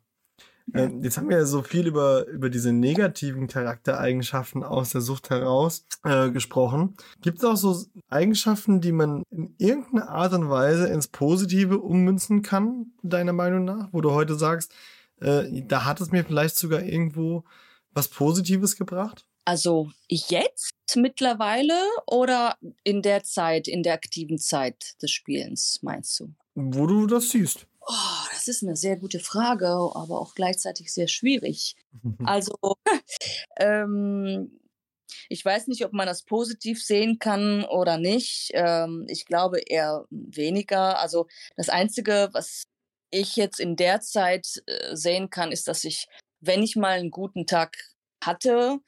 Äh, jetzt haben wir ja so viel über, über diese negativen Charaktereigenschaften aus der Sucht heraus äh, gesprochen. Gibt es auch so Eigenschaften, die man in irgendeiner Art und Weise ins Positive ummünzen kann, deiner Meinung nach? Wo du heute sagst, äh, da hat es mir vielleicht sogar irgendwo was Positives gebracht? Also jetzt mittlerweile oder in der Zeit, in der aktiven Zeit des Spielens, meinst du? Wo du das siehst. Oh, das ist eine sehr gute Frage, aber auch gleichzeitig sehr schwierig. also, ähm, ich weiß nicht, ob man das positiv sehen kann oder nicht. Ähm, ich glaube eher weniger. Also das Einzige, was ich jetzt in der Zeit äh, sehen kann, ist, dass ich, wenn ich mal einen guten Tag hatte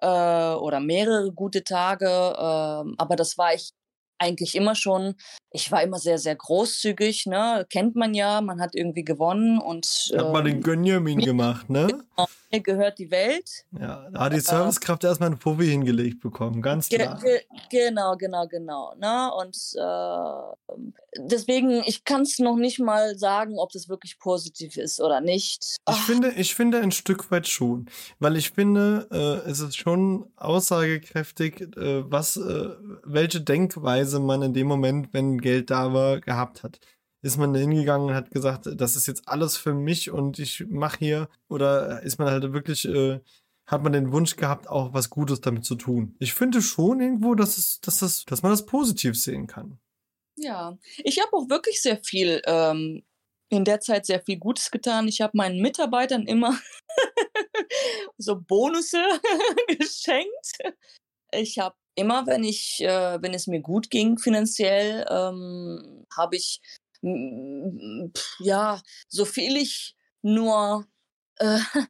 äh, oder mehrere gute Tage, äh, aber das war ich eigentlich immer schon, ich war immer sehr, sehr großzügig, ne? Kennt man ja, man hat irgendwie gewonnen und. Hat man den ähm, Gönjamin gemacht, ne? Genau, gehört die Welt. Ja, da hat die Servicekraft äh, erstmal einen Puffi hingelegt bekommen, ganz klar. Ge ge genau, genau, genau. Ne? Und äh, deswegen, ich kann es noch nicht mal sagen, ob das wirklich positiv ist oder nicht. Ich finde, ich finde ein Stück weit schon, weil ich finde, äh, es ist schon aussagekräftig, äh, was, äh, welche Denkweise man in dem Moment, wenn Geld da war, gehabt hat ist man hingegangen und hat gesagt, das ist jetzt alles für mich und ich mache hier oder ist man halt wirklich äh, hat man den Wunsch gehabt, auch was Gutes damit zu tun. Ich finde schon irgendwo, dass es, dass das, dass man das positiv sehen kann. Ja, ich habe auch wirklich sehr viel ähm, in der Zeit sehr viel Gutes getan. Ich habe meinen Mitarbeitern immer so Bonusse geschenkt. Ich habe immer, wenn ich, äh, wenn es mir gut ging finanziell, ähm, habe ich ja so viel ich nur äh,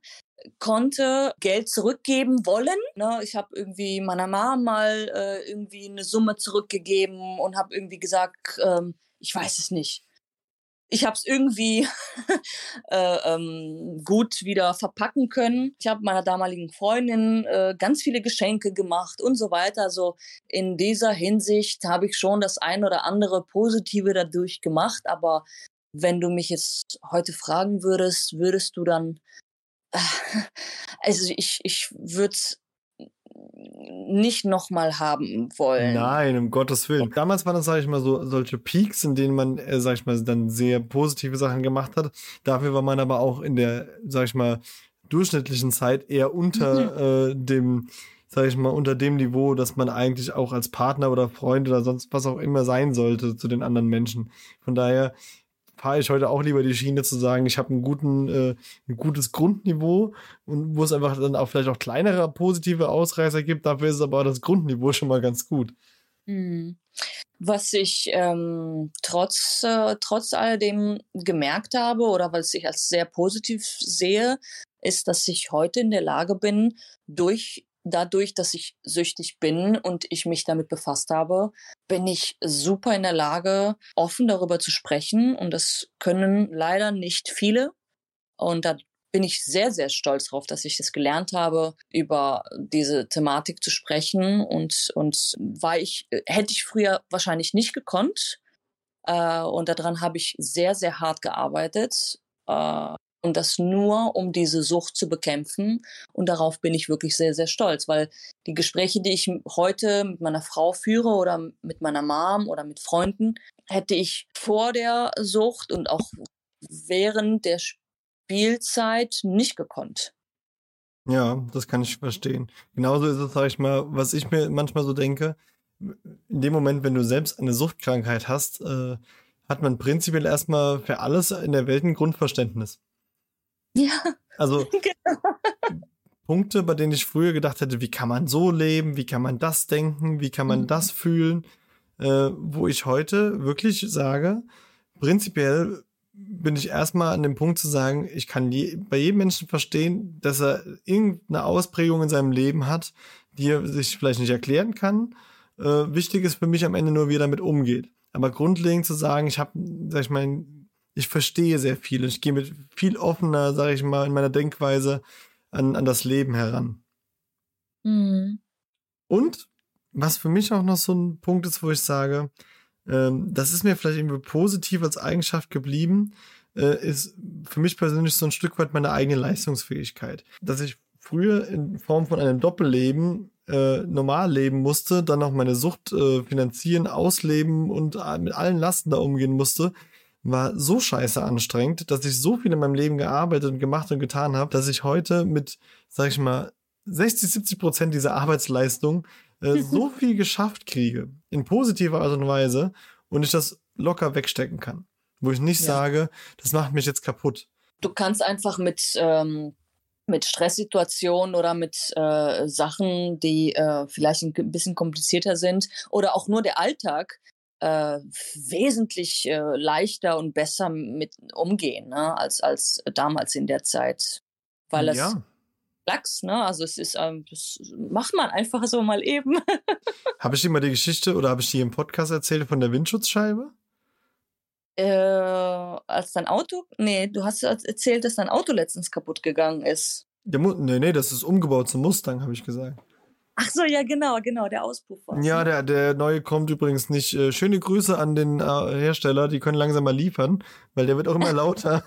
konnte Geld zurückgeben wollen. Ne? Ich habe irgendwie meiner Mama mal äh, irgendwie eine Summe zurückgegeben und habe irgendwie gesagt, ähm, ich weiß es nicht. Ich habe es irgendwie äh, ähm, gut wieder verpacken können. Ich habe meiner damaligen Freundin äh, ganz viele Geschenke gemacht und so weiter. Also in dieser Hinsicht habe ich schon das ein oder andere Positive dadurch gemacht. Aber wenn du mich jetzt heute fragen würdest, würdest du dann also ich, ich würde nicht nochmal haben wollen. Nein, um Gottes Willen. Damals waren das, sage ich mal, so solche Peaks, in denen man, äh, sag ich mal, dann sehr positive Sachen gemacht hat. Dafür war man aber auch in der, sag ich mal, durchschnittlichen Zeit eher unter äh, dem, sag ich mal, unter dem Niveau, dass man eigentlich auch als Partner oder Freund oder sonst was auch immer sein sollte zu den anderen Menschen. Von daher fahre ich heute auch lieber die Schiene zu sagen, ich habe äh, ein gutes Grundniveau und wo es einfach dann auch vielleicht auch kleinere positive Ausreißer gibt, dafür ist aber das Grundniveau schon mal ganz gut. Mhm. Was ich ähm, trotz, äh, trotz alledem gemerkt habe oder was ich als sehr positiv sehe, ist, dass ich heute in der Lage bin, durch dadurch, dass ich süchtig bin und ich mich damit befasst habe, bin ich super in der Lage, offen darüber zu sprechen. Und das können leider nicht viele. Und da bin ich sehr, sehr stolz darauf, dass ich das gelernt habe, über diese Thematik zu sprechen. Und, und war ich, hätte ich früher wahrscheinlich nicht gekonnt. Äh, und daran habe ich sehr, sehr hart gearbeitet. Äh, und das nur, um diese Sucht zu bekämpfen. Und darauf bin ich wirklich sehr, sehr stolz, weil die Gespräche, die ich heute mit meiner Frau führe oder mit meiner Mom oder mit Freunden, hätte ich vor der Sucht und auch während der Spielzeit nicht gekonnt. Ja, das kann ich verstehen. Genauso ist es, sag ich mal, was ich mir manchmal so denke, in dem Moment, wenn du selbst eine Suchtkrankheit hast, äh, hat man prinzipiell erstmal für alles in der Welt ein Grundverständnis. Ja. Also genau. Punkte, bei denen ich früher gedacht hätte, wie kann man so leben, wie kann man das denken, wie kann man mhm. das fühlen, äh, wo ich heute wirklich sage, prinzipiell bin ich erstmal an dem Punkt zu sagen, ich kann je, bei jedem Menschen verstehen, dass er irgendeine Ausprägung in seinem Leben hat, die er sich vielleicht nicht erklären kann. Äh, wichtig ist für mich am Ende nur, wie er damit umgeht. Aber grundlegend zu sagen, ich habe, sag ich mal, ich verstehe sehr viel und ich gehe mit viel offener, sage ich mal, in meiner Denkweise an, an das Leben heran. Mhm. Und was für mich auch noch so ein Punkt ist, wo ich sage, ähm, das ist mir vielleicht irgendwie positiv als Eigenschaft geblieben, äh, ist für mich persönlich so ein Stück weit meine eigene Leistungsfähigkeit. Dass ich früher in Form von einem Doppelleben äh, normal leben musste, dann noch meine Sucht äh, finanzieren, ausleben und mit allen Lasten da umgehen musste, war so scheiße anstrengend, dass ich so viel in meinem Leben gearbeitet und gemacht und getan habe, dass ich heute mit, sag ich mal, 60, 70 Prozent dieser Arbeitsleistung äh, so viel geschafft kriege, in positiver Art und Weise, und ich das locker wegstecken kann. Wo ich nicht ja. sage, das macht mich jetzt kaputt. Du kannst einfach mit, ähm, mit Stresssituationen oder mit äh, Sachen, die äh, vielleicht ein bisschen komplizierter sind, oder auch nur der Alltag, äh, wesentlich äh, leichter und besser mit umgehen ne, als, als damals in der Zeit. Weil es ja. Lachs, ne? Also es ist, ähm, das macht man einfach so mal eben. habe ich dir mal die Geschichte oder habe ich dir im Podcast erzählt von der Windschutzscheibe? Äh, als dein Auto? Nee, du hast erzählt, dass dein Auto letztens kaputt gegangen ist. Der nee, nee, das ist umgebaut zum Mustang, habe ich gesagt. Ach so, ja, genau, genau, der Auspuff war. Ja, der, der neue kommt übrigens nicht. Äh, schöne Grüße an den äh, Hersteller, die können langsam mal liefern, weil der wird auch immer lauter.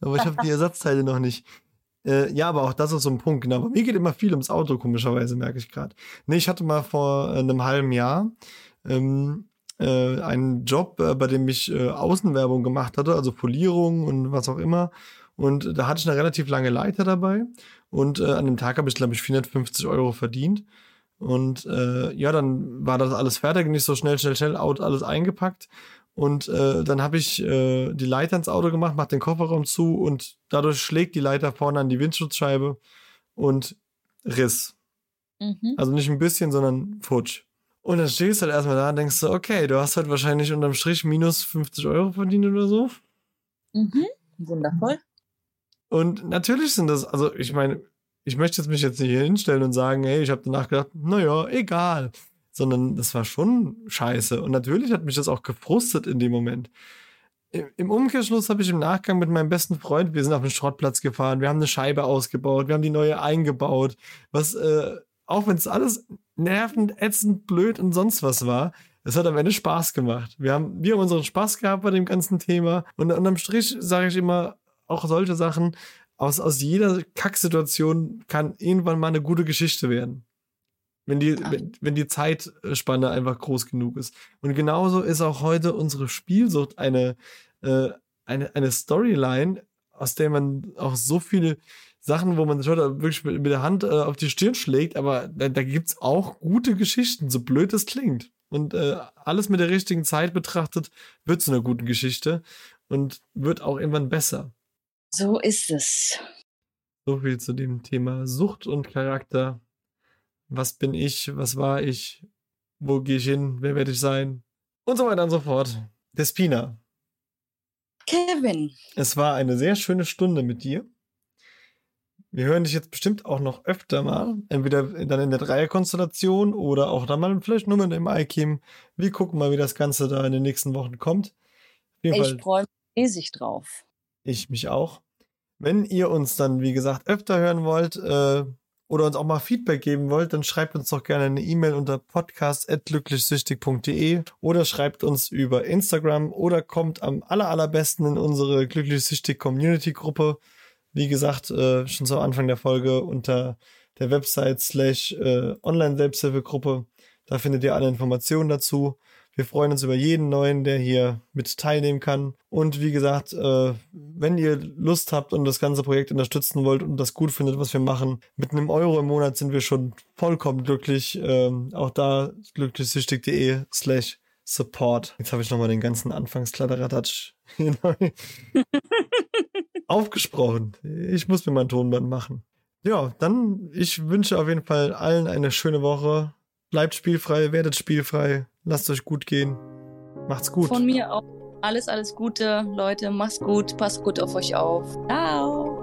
aber ich habe die Ersatzteile noch nicht. Äh, ja, aber auch das ist so ein Punkt, genau. Aber mir geht immer viel ums Auto, komischerweise, merke ich gerade. Nee, ich hatte mal vor äh, einem halben Jahr ähm, äh, einen Job, äh, bei dem ich Außenwerbung gemacht hatte, also Polierung und was auch immer. Und da hatte ich eine relativ lange Leiter dabei. Und an dem Tag habe ich, glaube ich, 450 Euro verdient. Und äh, ja, dann war das alles fertig, nicht so schnell, schnell, schnell out, alles eingepackt. Und äh, dann habe ich äh, die Leiter ins Auto gemacht, mach den Kofferraum zu und dadurch schlägt die Leiter vorne an die Windschutzscheibe und Riss. Mhm. Also nicht ein bisschen, sondern futsch. Und dann stehst du halt erstmal da und denkst du, okay, du hast halt wahrscheinlich unterm Strich minus 50 Euro verdient oder so. Mhm. Wundervoll. Und natürlich sind das, also ich meine, ich möchte jetzt mich jetzt nicht hier hinstellen und sagen, hey, ich habe danach gedacht, naja, egal. Sondern das war schon scheiße. Und natürlich hat mich das auch gefrustet in dem Moment. Im Umkehrschluss habe ich im Nachgang mit meinem besten Freund, wir sind auf den Schrottplatz gefahren, wir haben eine Scheibe ausgebaut, wir haben die neue eingebaut, was, äh, auch wenn es alles nervend, ätzend, blöd und sonst was war, es hat am Ende Spaß gemacht. Wir haben, wir haben unseren Spaß gehabt bei dem ganzen Thema. Und unterm Strich sage ich immer, auch solche Sachen, aus, aus jeder Kacksituation kann irgendwann mal eine gute Geschichte werden. Wenn die, Ja. wenn, wenn die Zeitspanne einfach groß genug ist. Und genauso ist auch heute unsere Spielsucht eine, äh, eine, eine Storyline, aus der man auch so viele Sachen, wo man sich heute wirklich mit, mit der Hand äh, auf die Stirn schlägt, aber da, da gibt's auch gute Geschichten, so blöd es klingt. Und äh, alles mit der richtigen Zeit betrachtet, wird zu einer guten Geschichte und wird auch irgendwann besser. So ist es. So viel zu dem Thema Sucht und Charakter. Was bin ich? Was war ich? Wo gehe ich hin? Wer werde ich sein? Und so weiter und so fort. Despina, Kevin. es war eine sehr schöne Stunde mit dir. Wir hören dich jetzt bestimmt auch noch öfter mal. Entweder dann in der Dreierkonstellation oder auch dann mal vielleicht nur mit dem iKim. Wir gucken mal, wie das Ganze da in den nächsten Wochen kommt. Ich freue mich riesig drauf. Ich mich auch. Wenn ihr uns dann, wie gesagt, öfter hören wollt äh, oder uns auch mal Feedback geben wollt, dann schreibt uns doch gerne eine E-Mail unter podcast.glücklichsüchtig.de oder schreibt uns über Instagram oder kommt am aller, allerbesten in unsere Glücklichsüchtig Community Gruppe. Wie gesagt, äh, schon zu Anfang der Folge unter der Website slash äh, Online-Selbsthilfegruppe. Da findet ihr alle Informationen dazu. Wir freuen uns über jeden neuen, der hier mit teilnehmen kann. Und wie gesagt, äh, wenn ihr Lust habt und das ganze Projekt unterstützen wollt und das gut findet, was wir machen, mit einem Euro im Monat sind wir schon vollkommen glücklich. Ähm, auch da glücklichsüchtig.de slash support. Jetzt habe ich nochmal den ganzen Anfangskladderadatsch hier neu aufgesprochen. Ich muss mir mal ein Tonband machen. Ja, dann, ich wünsche auf jeden Fall allen eine schöne Woche. Bleibt spielfrei, werdet spielfrei, lasst euch gut gehen. Macht's gut. Von mir auch alles, alles Gute, Leute. Macht's gut, passt gut auf euch auf. Ciao.